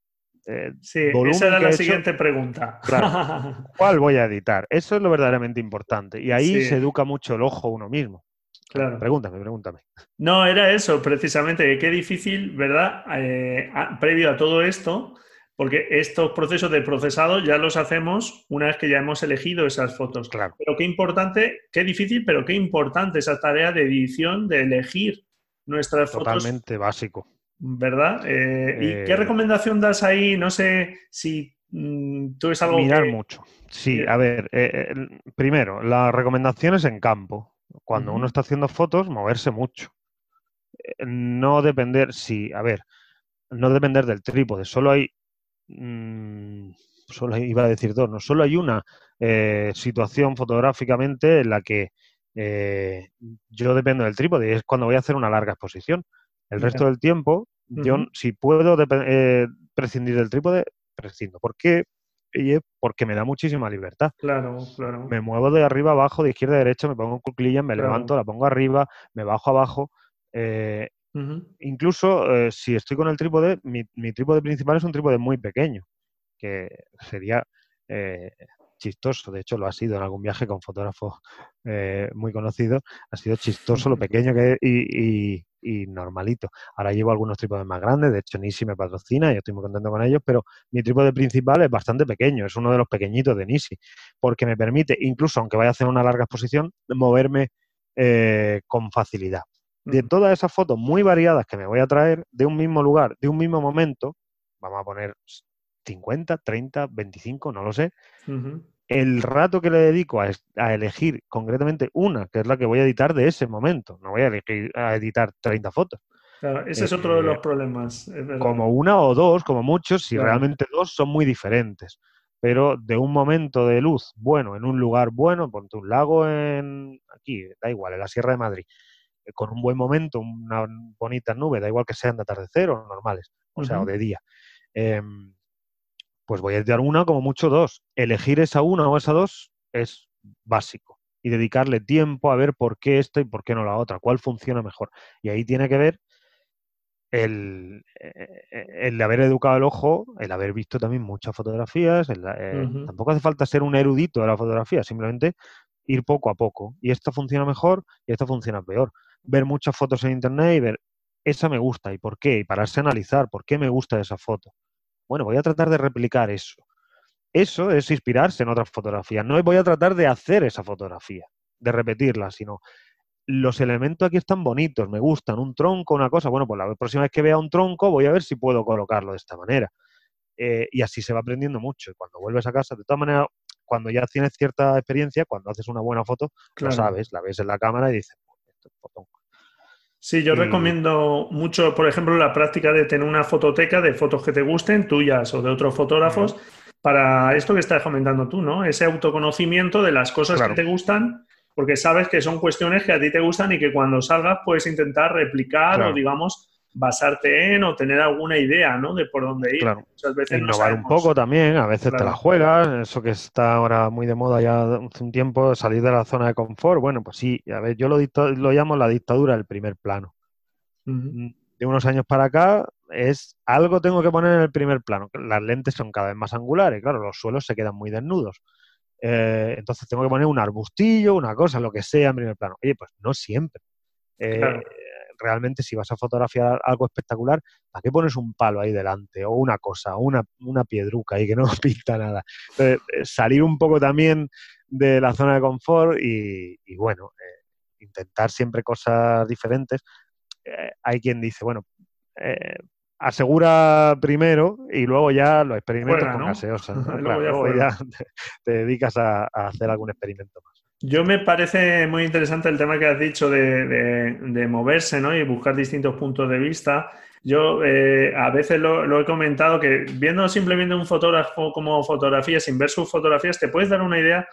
Eh, sí, esa era la siguiente pregunta. ¿Cuál voy a editar? Eso es lo verdaderamente importante. Y ahí se educa mucho el ojo uno mismo. Claro. Pregúntame, pregúntame. No, era eso, precisamente. Qué difícil, ¿verdad? Eh, previo a todo esto, porque estos procesos de procesado ya los hacemos una vez que ya hemos elegido esas fotos. Claro. Pero qué importante, qué difícil, pero qué importante esa tarea de edición, de elegir nuestras fotos. Totalmente básico. ¿Verdad? Eh, ¿Y qué eh, recomendación das ahí? No sé si mm, tú es algo. Mirar mucho. Sí, a ver, eh, primero, las recomendaciones en campo. Cuando uno está haciendo fotos, moverse mucho. no depender, sí, a ver, no depender del trípode. Solo hay. Mm, solo iba a decir dos, no solo hay una situación fotográficamente en la que yo dependo del trípode y es cuando voy a hacer una larga exposición. El resto del tiempo, yo si puedo eh, prescindir del trípode, prescindo. ¿Por qué? porque me da muchísima libertad. Claro, claro. Me muevo de arriba abajo, de izquierda a derecha, me pongo en cuclillas, me levanto, la pongo arriba, me bajo abajo. Eh, incluso eh, si estoy con el trípode, mi, mi, trípode principal es un trípode muy pequeño, que sería chistoso, de hecho lo ha sido en algún viaje con fotógrafos muy conocidos, ha sido chistoso lo pequeño que es y, y normalito. Ahora llevo algunos trípodes más grandes, de hecho Nisi me patrocina y estoy muy contento con ellos, pero mi trípode principal es bastante pequeño, es uno de los pequeñitos de Nisi, porque me permite, incluso aunque vaya a hacer una larga exposición, moverme eh, con facilidad. De todas esas fotos muy variadas que me voy a traer de un mismo lugar, de un mismo momento, vamos a poner 50, 30, 25, no lo sé, el rato que le dedico a, elegir concretamente una, que es la que voy a editar de ese momento. No voy a, editar 30 fotos. Claro, ese es otro de los problemas. como una o dos, como muchos, si realmente dos son muy diferentes. Pero de un momento de luz bueno, en un lugar bueno, ponte un lago en aquí, da igual, en la Sierra de Madrid, eh, con un buen momento, una bonita nube, da igual que sean de atardecer o normales, o sea, o de día. Em, pues voy a editar una como mucho dos. Elegir esa una o esa dos es básico y dedicarle tiempo a ver por qué esta y por qué no la otra, cuál funciona mejor. Y ahí tiene que ver el, eh, de haber educado el ojo, el haber visto también muchas fotografías. Eh, tampoco hace falta ser un erudito de la fotografía, simplemente ir poco a poco. Y esto funciona mejor y esto funciona peor. Ver muchas fotos en internet y ver, esa me gusta y por qué, y pararse a analizar por qué me gusta esa foto. Bueno, voy a tratar de replicar eso. Eso es inspirarse en otras fotografías. No voy a tratar de hacer esa fotografía, de repetirla, sino los elementos aquí están bonitos, me gustan, un tronco, una cosa. Bueno, pues la próxima vez que vea un tronco voy a ver si puedo colocarlo de esta manera. Eh, y así se va aprendiendo mucho. Y cuando vuelves a casa, de todas maneras, cuando ya tienes cierta experiencia, cuando haces una buena foto, lo sabes, la ves en la cámara y dices, pues esto es fotón. Sí, yo recomiendo mucho, por ejemplo, la práctica de tener una fototeca de fotos que te gusten, tuyas o de otros fotógrafos, para esto que estás comentando tú, ¿no? Ese autoconocimiento de las cosas que te gustan, porque sabes que son cuestiones que a ti te gustan y que cuando salgas puedes intentar replicar o, digamos, basarte en o tener alguna idea, ¿no? De por dónde ir. Muchas veces Innovar un poco también, a veces te la juegas, eso que está ahora muy de moda ya hace un tiempo, salir de la zona de confort. Bueno, pues sí, a ver, yo lo, lo llamo la dictadura del primer plano. Mm, de unos años para acá es algo tengo que poner en el primer plano. Las lentes son cada vez más angulares, claro, los suelos se quedan muy desnudos. Eh, entonces tengo que poner un arbustillo, una cosa, lo que sea en primer plano. Oye, pues no siempre. Eh, realmente si vas a fotografiar algo espectacular, ¿para qué pones un palo ahí delante? O una cosa, o una, una piedruca ahí que no pinta nada. Entonces, eh, salir un poco también de la zona de confort y, bueno, eh, intentar siempre cosas diferentes. Eh, hay quien dice, bueno, asegura primero y luego ya los experimentos con gaseosa. luego, ya, te, dedicas a, hacer algún experimento más. Yo me parece muy interesante el tema que has dicho de, moverse ¿no? y buscar distintos puntos de vista. Yo eh, a veces lo, he comentado que viendo simplemente un fotógrafo como fotografía, sin ver sus fotografías, te puedes dar una idea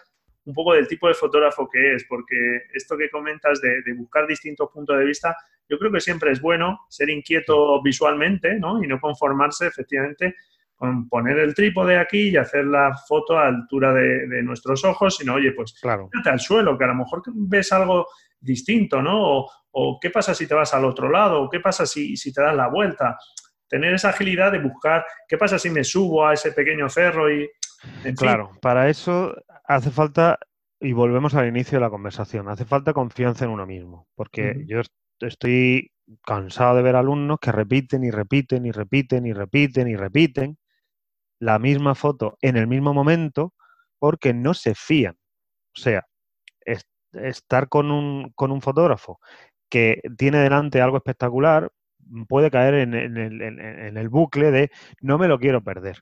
un poco del tipo de fotógrafo que es, porque esto que comentas de, de buscar distintos puntos de vista, yo creo que siempre es bueno ser inquieto visualmente ¿no? y no conformarse efectivamente con poner el trípode aquí y hacer la foto a altura de, nuestros ojos, sino, oye, pues claro. al suelo, que a lo mejor ves algo distinto, ¿no? O, qué pasa si te vas al otro lado, o qué pasa si, si te das la vuelta. Tener esa agilidad de buscar, qué pasa si me subo a ese pequeño cerro y... claro, para eso hace falta, y volvemos al inicio de la conversación, hace falta confianza en uno mismo, porque yo estoy cansado de ver alumnos que repiten y repiten y repiten y repiten y repiten la misma foto en el mismo momento porque no se fían. O sea, estar con un, con un, fotógrafo que tiene delante algo espectacular puede caer en, el, en, el, bucle de no me lo quiero perder.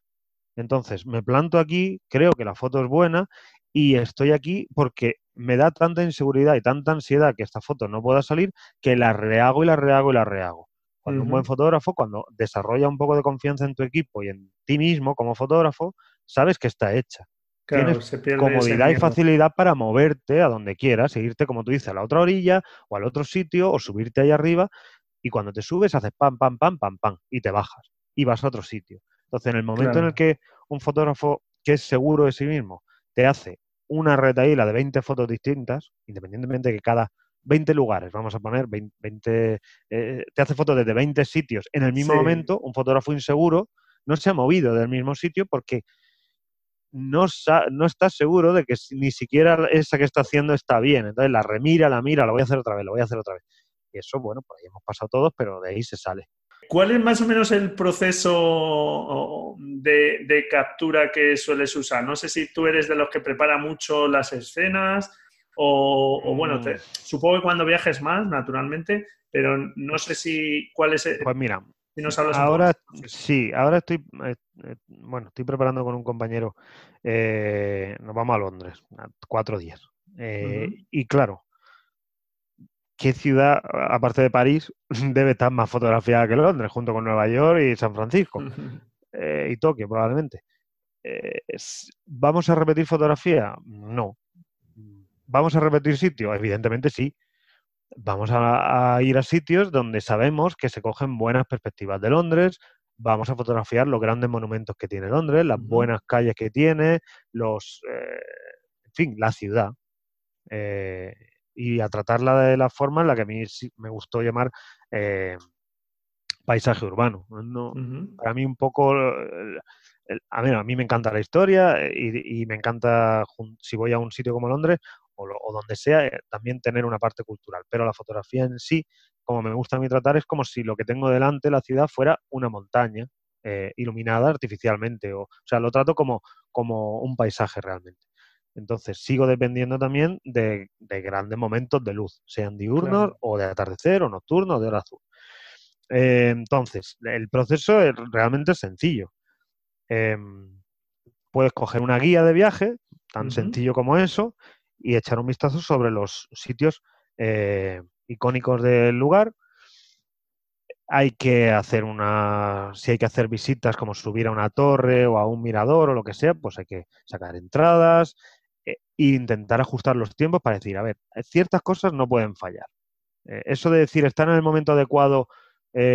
Entonces, me planto aquí, creo que la foto es buena y estoy aquí porque me da tanta inseguridad y tanta ansiedad que esta foto no pueda salir que la rehago y la rehago y la rehago. Cuando un buen fotógrafo, cuando desarrolla un poco de confianza en tu equipo y en ti mismo como fotógrafo, sabes que está hecha. Tienes comodidad y facilidad para moverte a donde quieras, e irte, como tú dices, a la otra orilla o al otro sitio o subirte ahí arriba y cuando te subes haces pam, pam, pam, pam, pam y te bajas y vas a otro sitio. Entonces, en el momento en el que un fotógrafo que es seguro de sí mismo te hace una retaíla de 20 fotos distintas, independientemente de que cada 20 lugares, vamos a poner 20, eh, te hace fotos desde 20 sitios en el mismo momento, un fotógrafo inseguro no se ha movido del mismo sitio porque no, no está seguro de que ni siquiera esa que está haciendo está bien. Entonces la remira, la mira, la voy a hacer otra vez, la voy a hacer otra vez. Y eso, bueno, por ahí hemos pasado todos, pero de ahí se sale. ¿Cuál es más o menos el proceso de, de, captura que sueles usar? No sé si tú eres de los que prepara mucho las escenas o, bueno, mm. supongo que cuando viajes más, naturalmente, pero no sé si cuál es. El, pues mira, ahora sí, ahora estoy, eh, eh, bueno, estoy preparando con un compañero. Eh, nos vamos a Londres, cuatro días. Y claro, ¿qué ciudad, aparte de París, debe estar más fotografiada que Londres, junto con Nueva York y San Francisco? y Tokio, probablemente. ¿Vamos a repetir fotografía? No. ¿Vamos a repetir sitio? Evidentemente sí. Vamos a, ir a sitios donde sabemos que se cogen buenas perspectivas de Londres, vamos a fotografiar los grandes monumentos que tiene Londres, las buenas calles que tiene, los, eh, en fin, la ciudad. Eh, y a tratarla de la forma en la que a mí me gustó llamar eh, paisaje urbano. Para mí un poco, a, mí, a mí me encanta la historia y, y, me encanta, si voy a un sitio como Londres, o, donde sea, eh, también tener una parte cultural. Pero la fotografía en sí, como me gusta a mí tratar, es como si lo que tengo delante, la ciudad, fuera una montaña eh, iluminada artificialmente. O, sea, lo trato como, como un paisaje realmente. Entonces, sigo dependiendo también de, grandes momentos de luz, sean diurnos o de atardecer o nocturno o de hora azul. Eh, entonces, el proceso es realmente sencillo. Em, puedes coger una guía de viaje, tan sencillo como eso, y echar un vistazo sobre los sitios eh, icónicos del lugar. Hay que hacer una, si hay que hacer visitas como subir a una torre o a un mirador o lo que sea, pues hay que sacar entradas e intentar ajustar los tiempos para decir, a ver, ciertas cosas no pueden fallar. Eh, eso de decir, estar en el momento adecuado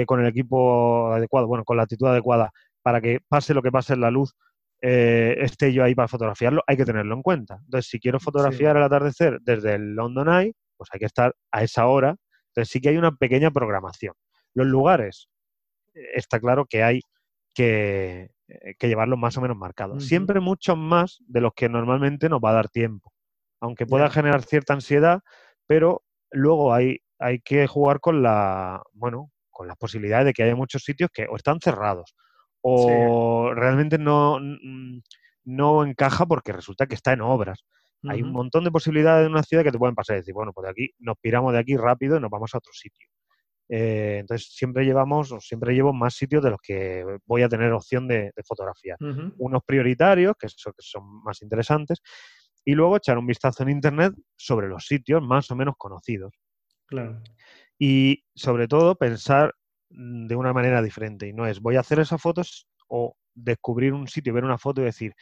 con el equipo adecuado, bueno, con la actitud adecuada para que pase lo que pase en la luz, eh, esté yo ahí para fotografiarlo, hay que tenerlo en cuenta. Entonces, si quiero fotografiar el atardecer desde el London Eye, pues hay que estar a esa hora. Entonces, sí que hay una pequeña programación. Los lugares, eh, está claro que hay que, eh, que llevarlos más o menos marcados. Siempre mucho más de los que normalmente nos va a dar tiempo. Aunque pueda generar cierta ansiedad, pero luego hay hay que jugar con la, bueno, con las posibilidades de que haya muchos sitios que o están cerrados o realmente no, no encaja porque resulta que está en obras. Hay un montón de posibilidades en una ciudad que te pueden pasar y decir, bueno, pues de aquí nos piramos de aquí rápido y nos vamos a otro sitio. Eh, entonces siempre llevamos, o siempre llevo más sitios de los que voy a tener opción de, fotografiar. Unos prioritarios, que, que son más interesantes, y luego echar un vistazo en internet sobre los sitios más o menos conocidos. Claro. Y sobre todo pensar mm, de una manera diferente. Y no es voy a hacer esas fotos o descubrir un sitio, ver una foto y decir,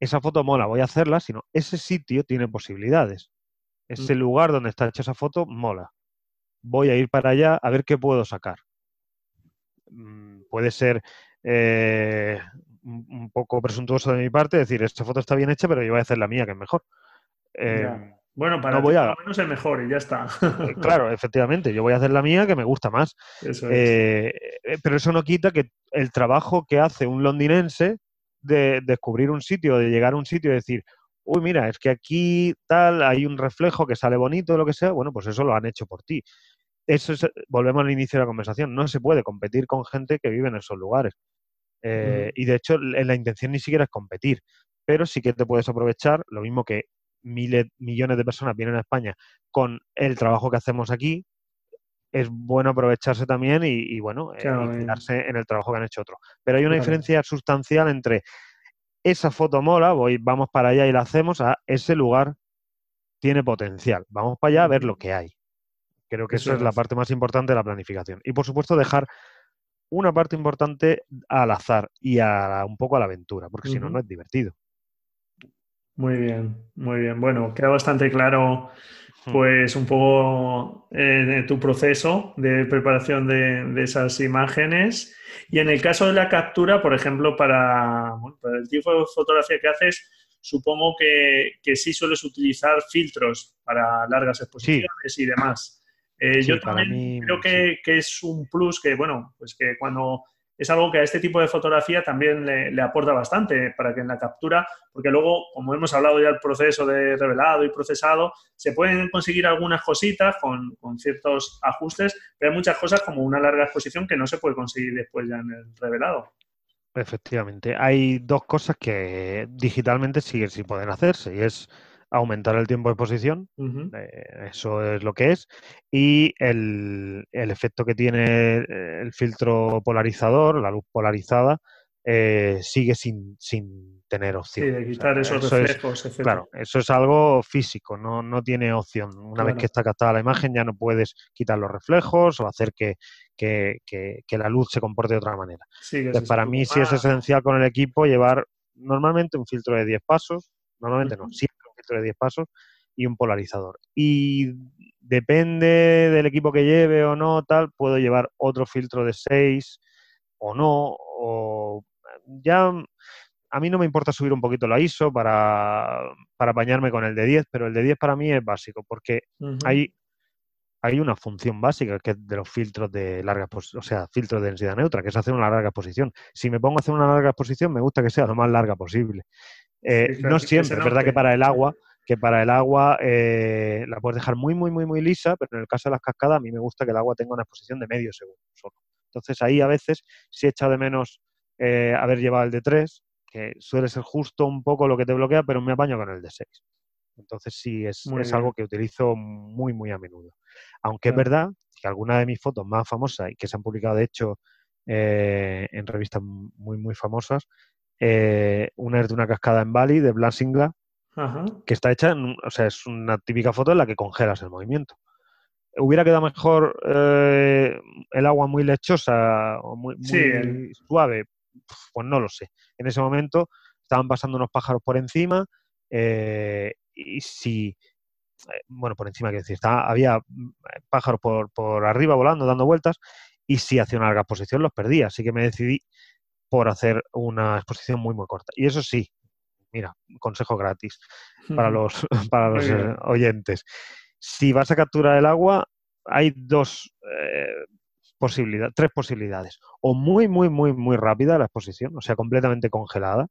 esa foto mola, voy a hacerla, sino ese sitio tiene posibilidades. Ese mm. lugar donde está hecha esa foto mola. Voy a ir para allá a ver qué puedo sacar. Mm, puede ser eh, un poco presuntuoso de mi parte decir, esta foto está bien hecha, pero yo voy a hacer la mía, que es mejor. Bueno, para no voy a... menos es mejor y ya está. Eh, claro, efectivamente, yo voy a hacer la mía que me gusta más. Eh, eh, pero eso no quita que el trabajo que hace un londinense de descubrir un sitio, de llegar a un sitio y decir, uy, mira, es que aquí tal, hay un reflejo que sale bonito, lo que sea, bueno, pues eso lo han hecho por ti. Eso es, volvemos al inicio de la conversación, no se puede competir con gente que vive en esos lugares. Y de hecho, la intención ni siquiera es competir, pero sí que te puedes aprovechar, lo mismo que miles, millones de personas vienen a España con el trabajo que hacemos aquí, es bueno aprovecharse también y, bueno, eh, quedarse en el trabajo que han hecho otros. Pero hay una diferencia sustancial entre esa foto mola, voy, vamos para allá y la hacemos, a ese lugar tiene potencial. Vamos para allá a ver lo que hay. Creo que eso, es la parte más importante de la planificación. Y por supuesto dejar una parte importante al azar y a un poco a la aventura, porque si no, no es divertido. Muy bien, muy bien. Bueno, queda bastante claro pues un poco eh, tu proceso de preparación de, esas imágenes. Y en el caso de la captura, por ejemplo, para, el tipo de fotografía que haces, supongo que, sí sueles utilizar filtros para largas exposiciones y demás. Eh, yo también creo que, que, es un plus que, bueno, pues que cuando es algo que a este tipo de fotografía también le, aporta bastante para que en la captura, porque luego, como hemos hablado ya del proceso de revelado y procesado, se pueden conseguir algunas cositas con, ciertos ajustes, pero hay muchas cosas como una larga exposición que no se puede conseguir después ya en el revelado. Efectivamente, hay dos cosas que digitalmente siguen sin poder hacerse y es aumentar el tiempo de exposición, eh, eso es lo que es, y el, efecto que tiene el filtro polarizador, la luz polarizada, eh, sigue sin, sin, tener opción. Sí, de quitar esos reflejos, es, Claro, eso es algo físico, no, no tiene opción. Una vez que está captada la imagen ya no puedes quitar los reflejos o hacer que, la luz se comporte de otra manera. Entonces, para mí sí es esencial con el equipo llevar normalmente un filtro de 10 pasos, normalmente no, siempre de 10 pasos y un polarizador. Y depende del equipo que lleve o no, tal, puedo llevar otro filtro de 6 o no, o ya a mí no me importa subir un poquito la ISO para, para apañarme con el de 10, pero el de 10 para mí es básico porque hay, hay una función básica que es de los filtros de larga, o sea, filtros de densidad neutra, que es hacer una larga exposición. Si me pongo a hacer una larga exposición, me gusta que sea lo más larga posible. Eh, no siempre, es verdad que para el agua, que para el agua eh, la puedes dejar muy, muy, muy, muy lisa, pero en el caso de las cascadas a mí me gusta que el agua tenga una exposición de medio segundo solo. Entonces ahí a veces sí echa de menos eh, haber llevado el de 3, que suele ser justo un poco lo que te bloquea, pero me apaño con el de 6. Entonces sí, es, es algo que utilizo muy, muy a menudo. Aunque es verdad que algunas de mis fotos más famosas y que se han publicado de hecho en revistas muy, muy famosas, eh, una es de una cascada en Bali, de Blasingla, que está hecha, o sea, es una típica foto en la que congelas el movimiento. ¿Hubiera quedado mejor eh, el agua muy lechosa o muy, suave? Pues no lo sé. En ese momento estaban pasando unos pájaros por encima eh, y si, bueno, por encima, quiero decir, había pájaros por, por arriba volando, dando vueltas y si hacía una larga posición los perdía. Así que me decidí por hacer una exposición muy, muy corta. Y eso sí, mira, consejo gratis para los, para los eh, oyentes. Si vas a capturar el agua, hay dos eh, posibilidades, tres posibilidades. O muy, muy, muy, muy rápida la exposición, o sea, completamente congelada,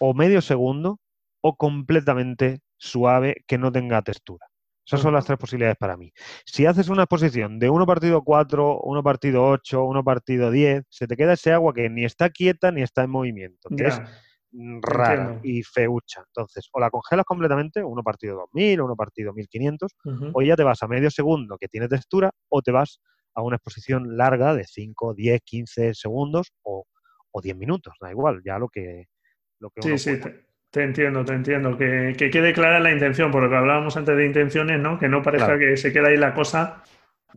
o medio segundo, o completamente suave que no tenga textura. Esas son las tres posibilidades para mí. Si haces una exposición de 1 partido 4, 1 partido 8, 1 partido 10, se te queda ese agua que ni está quieta ni está en movimiento, que es rara y feucha. Entonces, o la congelas completamente, 1 partido 2000, 1 partido 1500, o ya te vas a medio segundo que tiene textura, o te vas a una exposición larga de 5, 10, 15 segundos o, o 10 minutos, da igual, ya lo que... Lo que sí, sí, te entiendo, te entiendo. Que, quede clara la intención, por lo que hablábamos antes de intenciones, ¿no? Que no parezca que se queda ahí la cosa.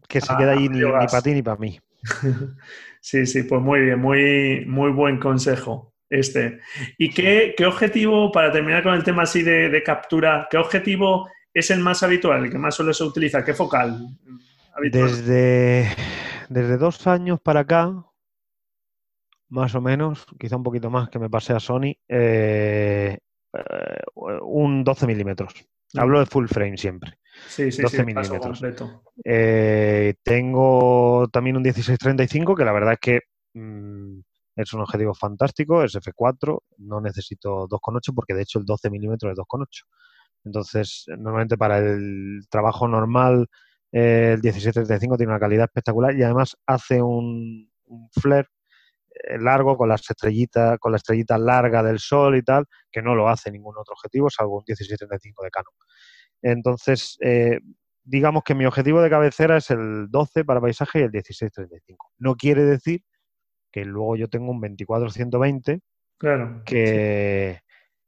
Que se queda ahí ni, para ti ni para mí. sí, sí, pues muy bien, muy, muy buen consejo este. ¿Y qué, objetivo, para terminar con el tema así de, captura, qué objetivo es el más habitual, el que más suele se utiliza? ¿Qué focal? Desde, desde dos años para acá, más o menos, quizá un poquito más que me pasé a Sony, eh, un 12 milímetros. Hablo de full frame siempre. Sí, sí, 12 milímetros. Eh, tengo también un 1635 que la verdad es que mm, es un objetivo fantástico, es F4, no necesito 2,8 porque de hecho el 12 milímetros es 2,8. Entonces, normalmente para el trabajo normal el 1635 tiene una calidad espectacular y además hace un flare eh, largo con las estrellitas, con la estrellita larga del Sol y tal, que no lo hace ningún otro objetivo, salvo un 1735 de Canon. Entonces, eh, digamos que mi objetivo de cabecera es el 12 para paisaje y el 1635. No quiere decir que luego yo tengo un 24-120 claro, que,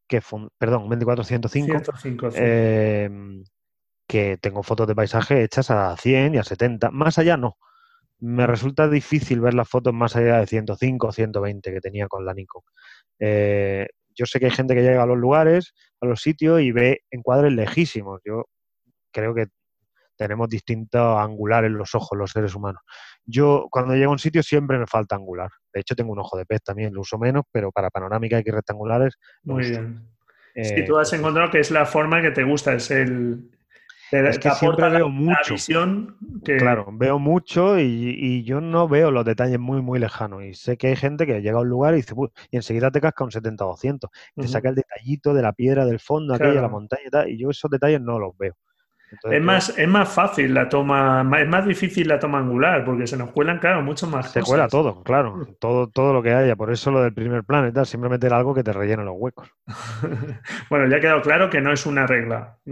que perdón, 24-105 em, que tengo fotos de paisaje hechas a 100 y a 70. Más allá no me resulta difícil ver las fotos más allá de 105 o 120 que tenía con la Nikon. Eh, yo sé que hay gente que llega a los lugares, a los sitios y ve encuadres lejísimos. Yo creo que tenemos distintos angulares en los ojos los seres humanos. Yo cuando llego a un sitio siempre me falta angular. De hecho tengo un ojo de pez también, lo uso menos, pero para panorámica y rectangulares. Muy bien. si tú has encontrado que es la forma que te gusta, es el, es que siempre veo mucho. Claro, veo mucho y, yo no veo los detalles muy, muy lejanos. Y sé que hay gente que llega a un lugar y dice, y enseguida te casca un 70 o 200. Te saca el detallito de la piedra del fondo, aquella, la montaña y tal. Y yo esos detalles no los veo es, más, es más fácil la toma, es más difícil la toma angular, porque se nos cuelan, claro, mucho más. Se cuela todo, claro, todo, todo lo que haya. Por eso lo del primer plan y tal, siempre meter algo que te rellene los huecos. bueno, ya ha quedado claro que no es una regla.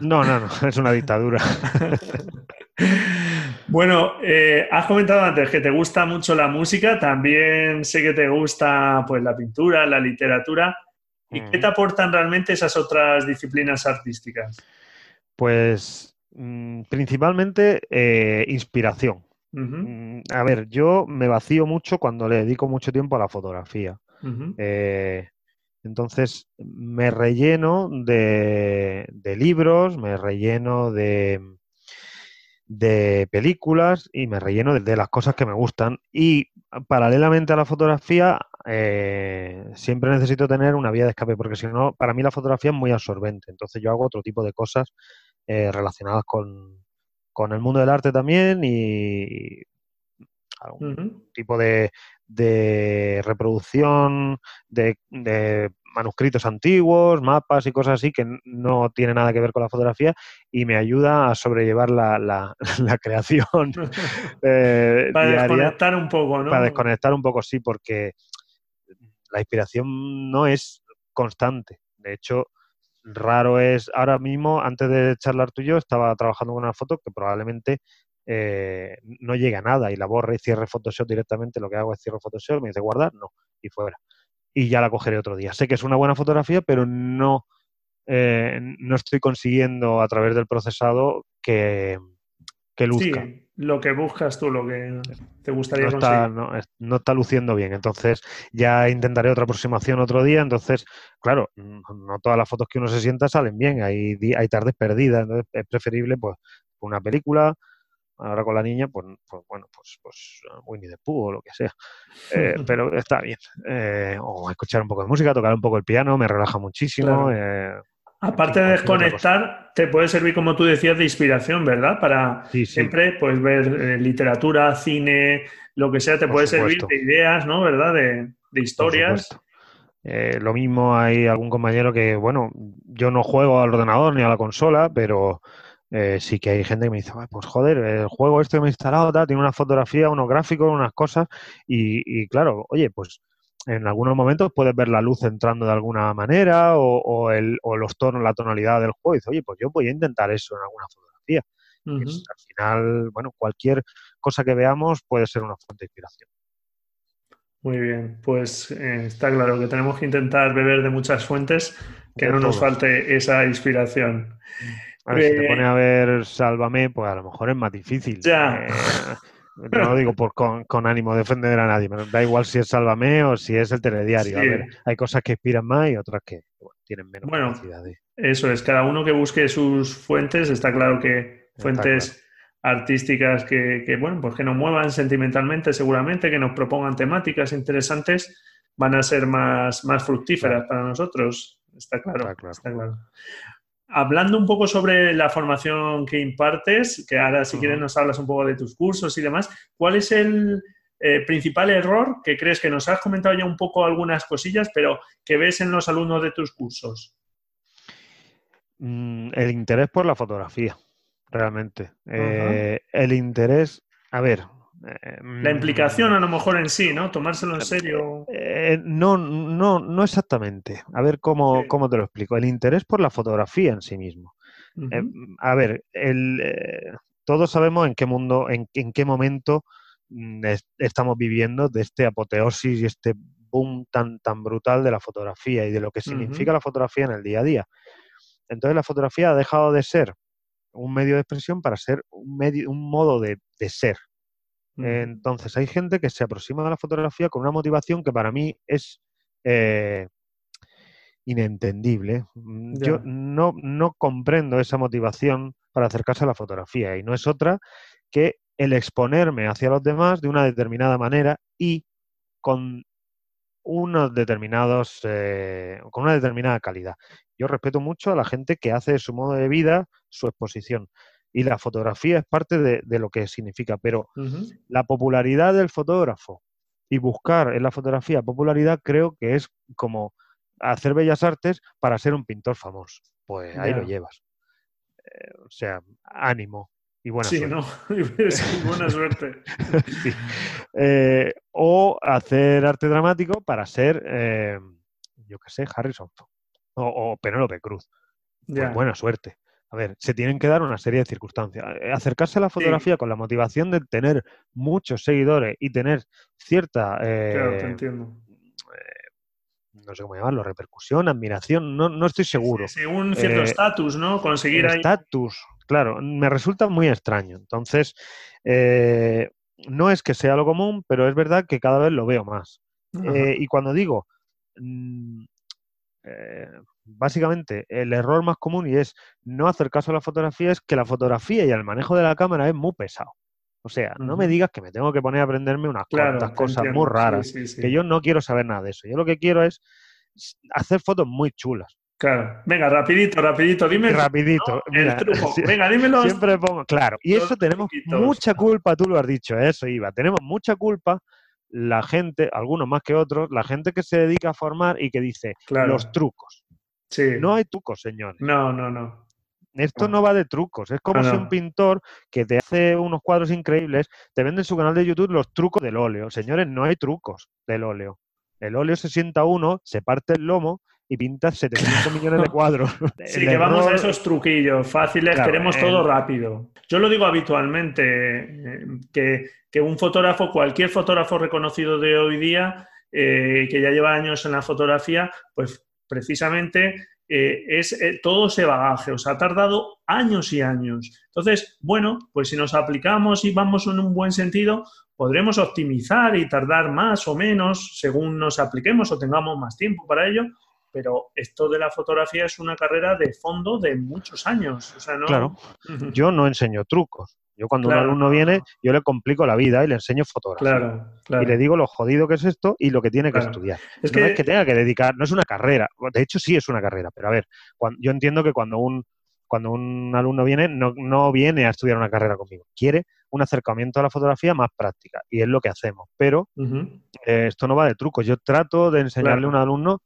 no, no, no, es una dictadura. Bueno, eh, has comentado antes que te gusta mucho la música, también sé que te gusta pues la pintura, la literatura. ¿Y qué te aportan realmente esas otras disciplinas artísticas? Pues mm, principalmente eh, inspiración. Mm, a ver, yo me vacío mucho cuando le dedico mucho tiempo a la fotografía. Eh, entonces, me relleno de, libros, me relleno de, de películas y me relleno de, las cosas que me gustan. Y paralelamente a la fotografía, eh, siempre necesito tener una vía de escape, porque si no, para mí la fotografía es muy absorbente. Entonces yo hago otro tipo de cosas eh, relacionadas con, con, el mundo del arte también y algún tipo de, de reproducción de, manuscritos antiguos, mapas y cosas así que no tiene nada que ver con la fotografía y me ayuda a sobrellevar la, la, creación eh, para desconectar un poco, ¿no? Para desconectar un poco, sí, porque la inspiración no es constante. De hecho, raro es ahora mismo, antes de charlar tú y yo, estaba trabajando con una foto que probablemente eh, no llegue a nada y la borre y cierre Photoshop directamente. Lo que hago es cierro Photoshop, me dice guardar, no, y fuera. Y ya la cogeré otro día. Sé que es una buena fotografía, pero no, eh, no estoy consiguiendo a través del procesado que, que luzca. Sí, lo que buscas tú, lo que te gustaría no está, no, está luciendo bien. Entonces ya intentaré otra aproximación otro día. Entonces, claro, no todas las fotos que uno se sienta salen bien. Hay, hay tardes perdidas. Entonces es preferible pues una película. Ahora con la niña, pues, pues bueno, pues, pues Winnie the Pooh o lo que sea. Eh, pero está bien. Eh, o escuchar un poco de música, tocar un poco el piano, me relaja muchísimo. Eh, Aparte de desconectar, te puede servir, como tú decías, de inspiración, ¿verdad? Para siempre pues, ver eh, literatura, cine, lo que sea, te puede servir de ideas, ¿no? ¿Verdad? De, historias. Eh, lo mismo hay algún compañero que, bueno, yo no juego al ordenador ni a la consola, pero eh, sí que hay gente que me dice, pues joder, el juego este que me he instalado tiene una fotografía, unos gráficos, unas cosas, y, claro, oye, pues en algunos momentos puedes ver la luz entrando de alguna manera o, el, o los tonos, la tonalidad del juego, y dices, oye, pues yo voy a intentar eso en alguna fotografía. al final, bueno, cualquier cosa que veamos puede ser una fuente de inspiración. Muy bien, pues eh, está claro que tenemos que intentar beber de muchas fuentes, que no nos falte esa inspiración. A ver, si te pone a ver Sálvame, pues a lo mejor es más difícil. Ya. Eh, no lo digo por, con, ánimo de defender a nadie, da igual si es Sálvame o si es el telediario. A ver, hay cosas que inspiran más y otras que tienen menos bueno, Eso es, cada uno que busque sus fuentes, está claro que fuentes artísticas que, bueno, pues que nos muevan sentimentalmente seguramente, que nos propongan temáticas interesantes, van a ser más, más fructíferas para nosotros. Está claro, está claro hablando un poco sobre la formación que impartes, que ahora si quieres nos hablas un poco de tus cursos y demás, ¿cuál es el eh, principal error que crees que nos has comentado ya un poco algunas cosillas, pero que ves en los alumnos de tus cursos? Mm, el interés por la fotografía, realmente. Eh, el interés, a ver, la implicación a lo mejor en sí, ¿no? Tomárselo en serio. Eh, no, no, no exactamente. A ver cómo, te lo explico. El interés por la fotografía en sí mismo. Eh, a ver, el, eh, todos sabemos en qué mundo, en, qué momento mm, estamos viviendo de este apoteosis y este boom tan, tan brutal de la fotografía y de lo que significa la fotografía en el día a día. Entonces la fotografía ha dejado de ser un medio de expresión para ser un, medio, un modo de, de ser, entonces, hay gente que se aproxima a la fotografía con una motivación que para mí es eh, inentendible. Mm, yo no, no comprendo esa motivación para acercarse a la fotografía y no es otra que el exponerme hacia los demás de una determinada manera y con unos determinados, eh, con una determinada calidad. Yo respeto mucho a la gente que hace de su modo de vida su exposición, y la fotografía es parte de, lo que significa, pero la popularidad del fotógrafo y buscar en la fotografía popularidad creo que es como hacer bellas artes para ser un pintor famoso. Pues ahí lo llevas. Eh, o sea, ánimo y buena sí, ¿no? buena suerte. Eh, o hacer arte dramático para ser, eh, yo qué sé, Harrison o, o Penélope Cruz. Pues buena suerte. A ver, se tienen que dar una serie de circunstancias. Eh, acercarse a la fotografía con la motivación de tener muchos seguidores y tener cierta... claro, te eh, entiendo. Eh, no sé cómo llamarlo, repercusión, admiración, no, no estoy seguro. Sí, un cierto estatus, ¿no? Conseguir ahí... Estatus, claro, me resulta muy extraño. Entonces, no es que sea lo común, pero es verdad que cada vez lo veo más. y cuando digo... Mm, básicamente el error más común y es no hacer caso a la fotografía es que la fotografía y el manejo de la cámara es muy pesado. O sea, no me digas que me tengo que poner a aprenderme unas cuantas cosas muy raras, que yo no quiero saber nada de eso. Yo lo que quiero es hacer fotos muy chulas. Claro. Venga, rapidito, rapidito, dime. Rapidito. el truco. Venga, dímelo. Siempre pongo, claro. Y eso tenemos mucha culpa, tú lo has dicho, eso iba. Tenemos mucha culpa la gente, algunos más que otros, la gente que se dedica a formar y que dice los trucos. No hay trucos, señores. No, no, no. Esto no va de trucos. Es como si un pintor que te hace unos cuadros increíbles te vende en su canal de YouTube los trucos del óleo. Señores, no hay trucos del óleo. El óleo se sienta uno, se parte el lomo y pinta 700 millones de cuadros. Sí, que vamos a esos truquillos fáciles, queremos todo rápido. Yo lo digo habitualmente, eh, que, que, un fotógrafo, cualquier fotógrafo reconocido de hoy día, eh, que ya lleva años en la fotografía, pues precisamente eh, es eh, todo ese bagaje, o sea, ha tardado años y años. Entonces, bueno, pues si nos aplicamos y vamos en un buen sentido, podremos optimizar y tardar más o menos según nos apliquemos o tengamos más tiempo para ello, pero esto de la fotografía es una carrera de fondo de muchos años. Claro, yo no enseño trucos. Yo cuando un alumno viene, yo le complico la vida y le enseño fotografía. Y le digo lo jodido que es esto y lo que tiene que estudiar. Es no que... es que tenga que dedicar, no es una carrera. De hecho, sí es una carrera, pero a ver, yo entiendo que cuando un, cuando un alumno viene, no, viene a estudiar una carrera conmigo. Quiere un acercamiento a la fotografía más práctica y es lo que hacemos. Pero eh, esto no va de trucos. Yo trato de enseñarle a un alumno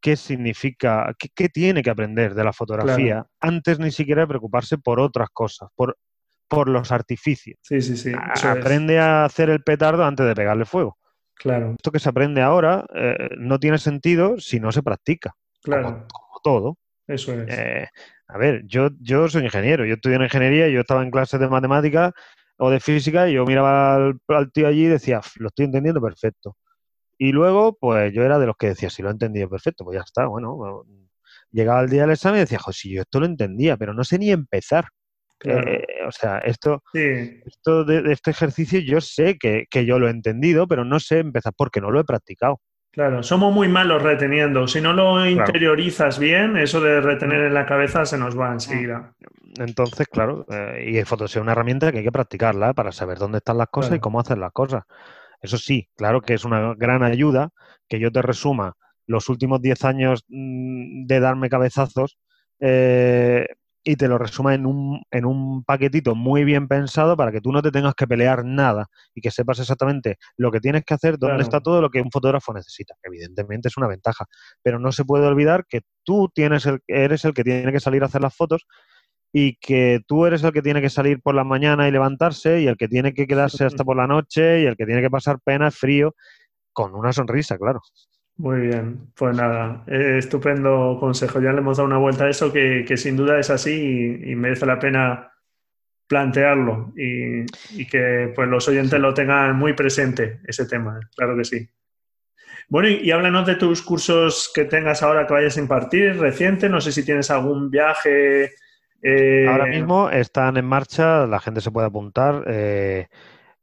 qué significa, qué, tiene que aprender de la fotografía antes ni siquiera de preocuparse por otras cosas, por, por los artificios. Sí, sí, sí. Aprende a hacer el petardo antes de pegarle fuego. Claro. Esto que se aprende ahora eh, no tiene sentido si no se practica. Claro. Como, todo. Eso es. Eh, a ver, yo, yo soy ingeniero, yo estudié en ingeniería, yo estaba en clases de matemáticas o de física y yo miraba al, al tío allí y decía, lo estoy entendiendo perfecto. Y luego, pues yo era de los que decía, si lo he entendido perfecto, pues ya está, bueno. Llegaba el día del examen y decía, jo, si yo esto lo entendía, pero no sé ni empezar. Eh, o sea, esto, esto de, este ejercicio yo sé que, yo lo he entendido, pero no sé empezar porque no lo he practicado. Claro, somos muy malos reteniendo. Si no lo interiorizas bien, eso de retener en la cabeza se nos va enseguida. Entonces, claro, eh, y el foto es una herramienta que hay que practicarla para saber dónde están las cosas y cómo hacer las cosas. Eso sí, claro que es una gran ayuda que yo te resuma los últimos 10 años mm, de darme cabezazos eh, y te lo resuma en un, en un paquetito muy bien pensado para que tú no te tengas que pelear nada y que sepas exactamente lo que tienes que hacer, dónde está todo lo que un fotógrafo necesita. Evidentemente es una ventaja, pero no se puede olvidar que tú tienes el, eres el que tiene que salir a hacer las fotos y que tú eres el que tiene que salir por la mañana y levantarse y el que tiene que quedarse hasta por la noche y el que tiene que pasar pena, frío, con una sonrisa, claro. Muy bien, pues nada, eh, estupendo consejo. Ya le hemos dado una vuelta a eso que, sin duda es así y, merece la pena plantearlo y, que pues los oyentes lo tengan muy presente, ese tema, claro que sí. Bueno, y, y, háblanos de tus cursos que tengas ahora que vayas a impartir, reciente, no sé si tienes algún viaje Ahora eh, mismo están en marcha, la gente se puede apuntar eh,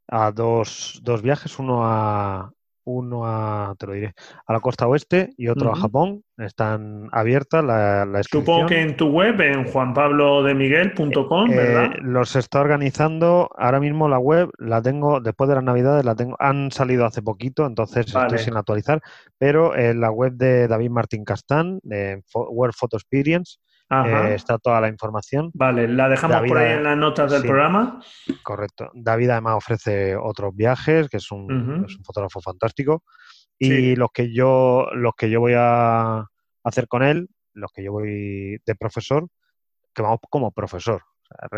a dos, dos, viajes, uno a uno a, te lo diré, a la costa oeste y otro a Japón. Están abiertas la, la Supongo que en tu web, en juanpablodemiguel.com, eh, ¿verdad? los está organizando, ahora mismo la web la tengo, después de las navidades, la tengo, han salido hace poquito, entonces estoy sin actualizar, pero en la web de David Martín Castán, de World Photo Experience, eh, está toda la información. Vale, la dejamos por ahí en las notas del programa. Correcto. David además ofrece otros viajes, que es un, fotógrafo fantástico. Y los que yo, los que yo voy a hacer con él, los que yo voy de profesor, que vamos como profesor.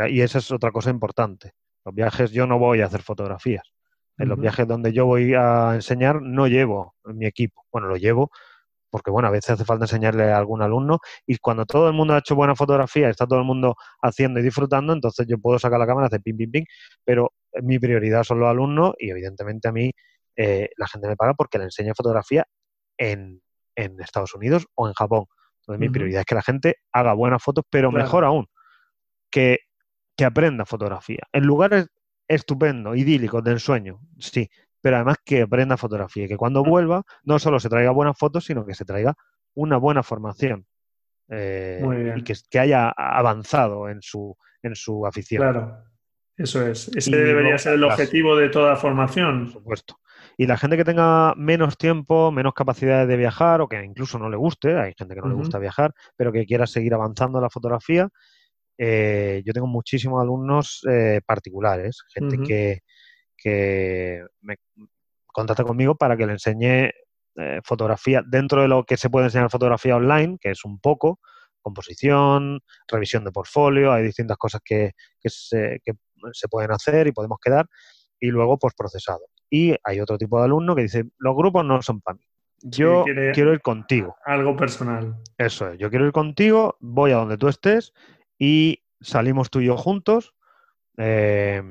Y esa es otra cosa importante. Los viajes yo no voy a hacer fotografías. En los viajes donde yo voy a enseñar no llevo mi equipo. Bueno, lo llevo, porque bueno, a veces hace falta enseñarle a algún alumno y cuando todo el mundo ha hecho buena fotografía, está todo el mundo haciendo y disfrutando, entonces yo puedo sacar la cámara, hacer ping, ping, ping, pero mi prioridad son los alumnos y evidentemente a mí eh, la gente me paga porque le enseño fotografía en, Estados Unidos o en Japón. Entonces mi prioridad es que la gente haga buenas fotos, pero mejor aún, que, que aprenda fotografía. En lugares estupendos, idílicos, de ensueño, sí, pero además que aprenda fotografía y que cuando vuelva no solo se traiga buenas fotos, sino que se traiga una buena formación eh, y que, haya avanzado en su, en su afición. Claro, eso es. Ese debería ser el objetivo de toda formación. Por supuesto. Y la gente que tenga menos tiempo, menos capacidades de viajar o que incluso no le guste, hay gente que no le gusta viajar, pero que quiera seguir avanzando en la fotografía, eh, yo tengo muchísimos alumnos eh, particulares, gente que, que me contacta conmigo para que le enseñe eh, fotografía dentro de lo que se puede enseñar fotografía online, que es un poco, composición, revisión de portfolio, hay distintas cosas que, se, pueden hacer y podemos quedar, y luego pues procesado. Y hay otro tipo de alumno que dice, los grupos no son para mí. Yo quiero ir contigo. Algo personal. Eso es, yo quiero ir contigo, voy a donde tú estés y salimos tú y yo juntos. Eh,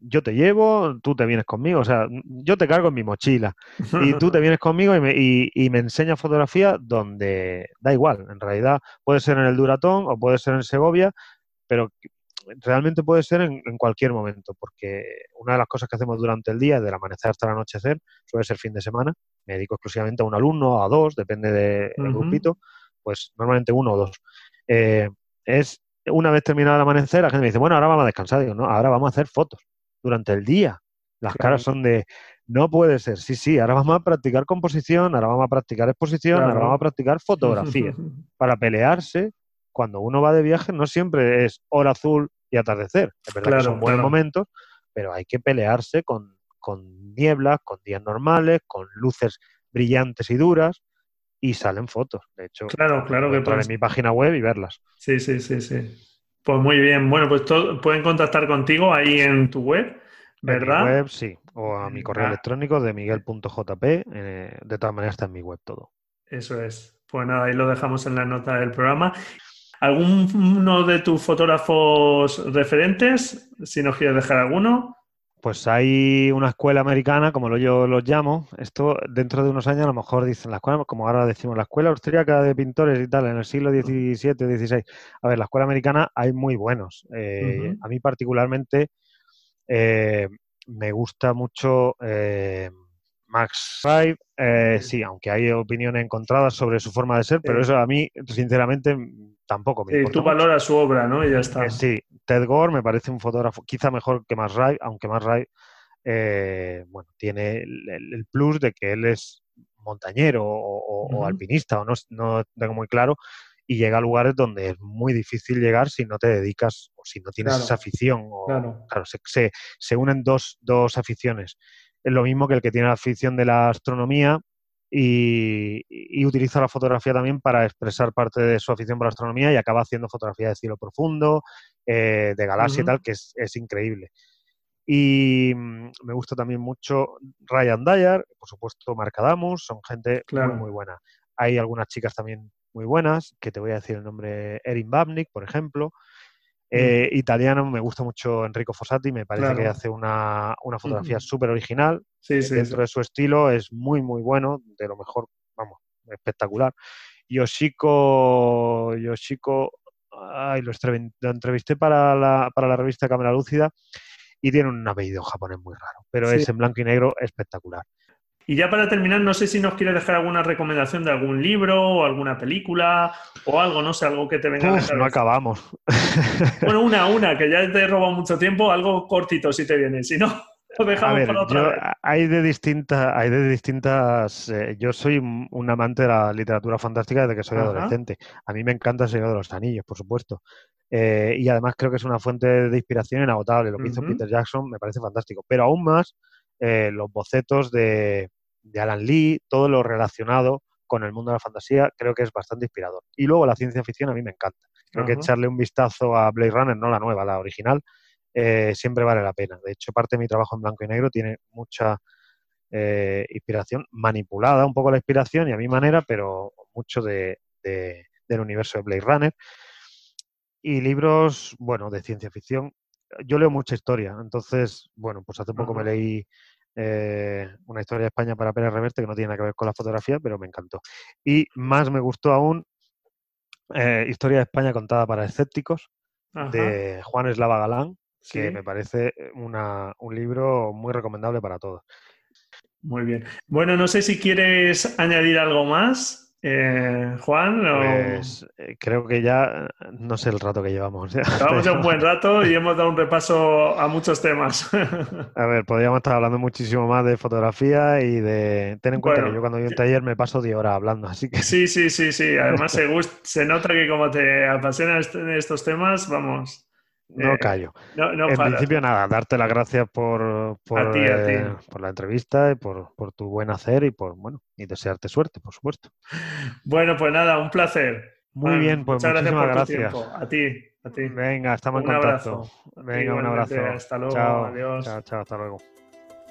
yo te llevo, tú te vienes conmigo, o sea, yo te cargo en mi mochila y tú te vienes conmigo y me, y, me enseñas fotografía donde da igual, en realidad puede ser en el Duratón o puede ser en Segovia, pero realmente puede ser en, cualquier momento, porque una de las cosas que hacemos durante el día, del amanecer hasta el anochecer, suele ser fin de semana, me dedico exclusivamente a un alumno, o a dos, depende del grupito, pues normalmente uno o dos. Eh, es una vez terminado el amanecer, la gente me dice, bueno, ahora vamos a descansar. Digo, no, ahora vamos a hacer fotos durante el día. Las caras son de, no puede ser, sí, sí, ahora vamos a practicar composición, ahora vamos a practicar exposición, ahora vamos a practicar fotografía. para pelearse, cuando uno va de viaje, no siempre es hora azul y atardecer. Es verdad que son buenos momentos, pero hay que pelearse con, con nieblas, con días normales, con luces brillantes y duras. y salen fotos. De hecho, claro, claro que en mi página web y verlas. Sí, sí, sí, sí. Pues muy bien. Bueno, pues pueden contactar contigo ahí en tu web, ¿verdad? En mi web, sí. O a mi correo electrónico de miguel.jp. Eh, de todas maneras está en mi web todo. Eso es. Pues nada, ahí lo dejamos en la nota del programa. ¿Alguno de tus fotógrafos referentes? Si nos quieres dejar alguno. Pues hay una escuela americana, como yo los llamo. Esto dentro de unos años a lo mejor dicen la escuela, como ahora decimos, la escuela austríaca de pintores y tal, en el siglo XVII, XVI. A ver, la escuela americana hay muy buenos. Eh, a mí particularmente eh, me gusta mucho eh, Max Rive, sí, aunque hay opiniones encontradas sobre su forma de ser, pero eso a mí, sinceramente, tampoco me importa. tú valoras su obra, ¿no? Y ya está. Eh, sí, Ted Gore me parece un fotógrafo quizá mejor que Max Ray, aunque Max Ray, eh, bueno, tiene el, plus de que él es montañero o, alpinista, o no, no tengo muy claro, y llega a lugares donde es muy difícil llegar si no te dedicas o si no tienes esa afición. claro, se, se, unen dos, dos aficiones. Es lo mismo que el que tiene la afición de la astronomía y, utiliza la fotografía también para expresar parte de su afición por la astronomía y acaba haciendo fotografía de cielo profundo, eh, de galaxia y tal, que es, increíble. Y mm, me gusta también mucho Ryan Dyer, por supuesto Mark Adamus, son gente muy, muy buena. Hay algunas chicas también muy buenas, que te voy a decir el nombre, Erin Babnik, por ejemplo. Mm. Eh, italiano, me gusta mucho Enrico Fossati, me parece que hace una, fotografía súper original. Dentro de su estilo es muy, muy bueno, de lo mejor, vamos, espectacular. Yoshiko, Yoshiko, ay, lo, entrevisté para la, para la revista Cámara Lúcida y tiene un apellido japonés muy raro, pero es en blanco y negro espectacular. Y ya para terminar, no sé si nos quieres dejar alguna recomendación de algún libro o alguna película o algo, no sé, algo que te venga a No acabamos. Bueno, una, una, que ya te he robado mucho tiempo, algo cortito si te viene, si no. Lo dejamos para otra vez. Hay de distintas, hay de distintas. Eh, yo soy un amante de la literatura fantástica desde que soy adolescente. A mí me encanta el Señor de los Anillos, por supuesto. Eh, y además creo que es una fuente de inspiración inagotable. Lo que hizo Peter Jackson me parece fantástico. Pero aún más eh, los bocetos de, de Alan Lee, todo lo relacionado con el mundo de la fantasía, creo que es bastante inspirador. Y luego la ciencia ficción a mí me encanta. Creo que echarle un vistazo a Blade Runner, no la nueva, la original, eh, siempre vale la pena. De hecho, parte de mi trabajo en blanco y negro tiene mucha eh, inspiración, manipulada un poco la inspiración y a mi manera, pero mucho de, del universo de Blade Runner. Y libros, bueno, de ciencia ficción. Yo leo mucha historia, entonces, bueno, pues hace poco me leí eh, una historia de España para Pérez Reverte que no tiene nada que ver con la fotografía, pero me encantó. Y más me gustó aún eh, Historia de España contada para escépticos, de Juan Eslava Galán, que me parece un libro muy recomendable para todos. Muy bien. Bueno, no sé si quieres añadir algo más. Eh, Juan, pues, eh, creo que ya no sé el rato que llevamos. Llevamos ya un buen rato y hemos dado un repaso a muchos temas. a ver, podríamos estar hablando muchísimo más de fotografía y de. Ten en cuenta que yo cuando voy a un taller me paso 10 horas hablando, así que. Sí, sí, sí, sí. Además, se, se nota que como te apasionan estos temas, vamos. No eh, callo. en principio, nada, darte las gracias por, por, eh, por la entrevista y por, tu buen hacer y por, bueno, y desearte suerte, por supuesto. Bueno, pues nada, un placer. Muy bien, pues muchas gracias por tu tiempo. A ti, a ti. Venga, estamos en contacto. Venga, un abrazo. Hasta luego, adiós. Chao, chao, hasta luego.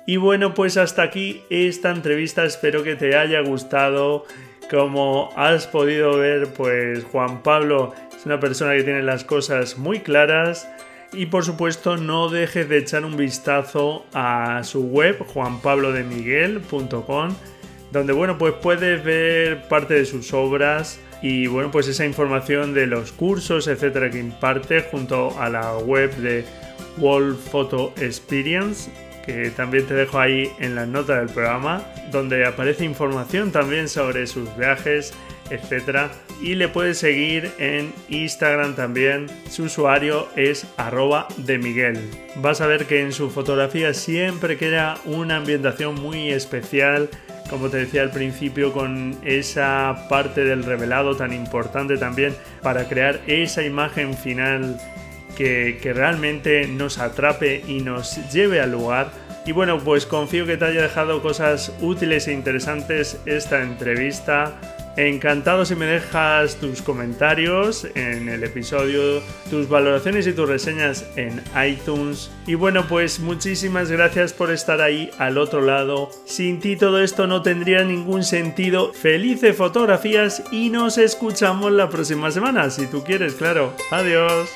Y bueno, pues hasta aquí esta entrevista. Espero que te haya gustado. Como has podido ver, pues Juan Pablo es una persona que tiene las cosas muy claras. Y por supuesto no dejes de echar un vistazo a su web juanpablodemiguel.com donde bueno pues puedes ver parte de sus obras y bueno pues esa información de los cursos etcétera que imparte junto a la web de World Photo Experience que también te dejo ahí en la nota del programa donde aparece información también sobre sus viajes etcétera y le puedes seguir en Instagram también. Su usuario es arroba de Miguel. Vas a ver que en su fotografía siempre queda una ambientación muy especial, como te decía al principio, con esa parte del revelado tan importante también para crear esa imagen final que, que realmente nos atrape y nos lleve al lugar. Y bueno, pues confío que te haya dejado cosas útiles e interesantes esta entrevista Encantado si me dejas tus comentarios en el episodio, tus valoraciones y tus reseñas en iTunes. Y bueno, pues muchísimas gracias por estar ahí al otro lado. Sin ti todo esto no tendría ningún sentido. Felices fotografías y nos escuchamos la próxima semana, si tú quieres, claro. Adiós.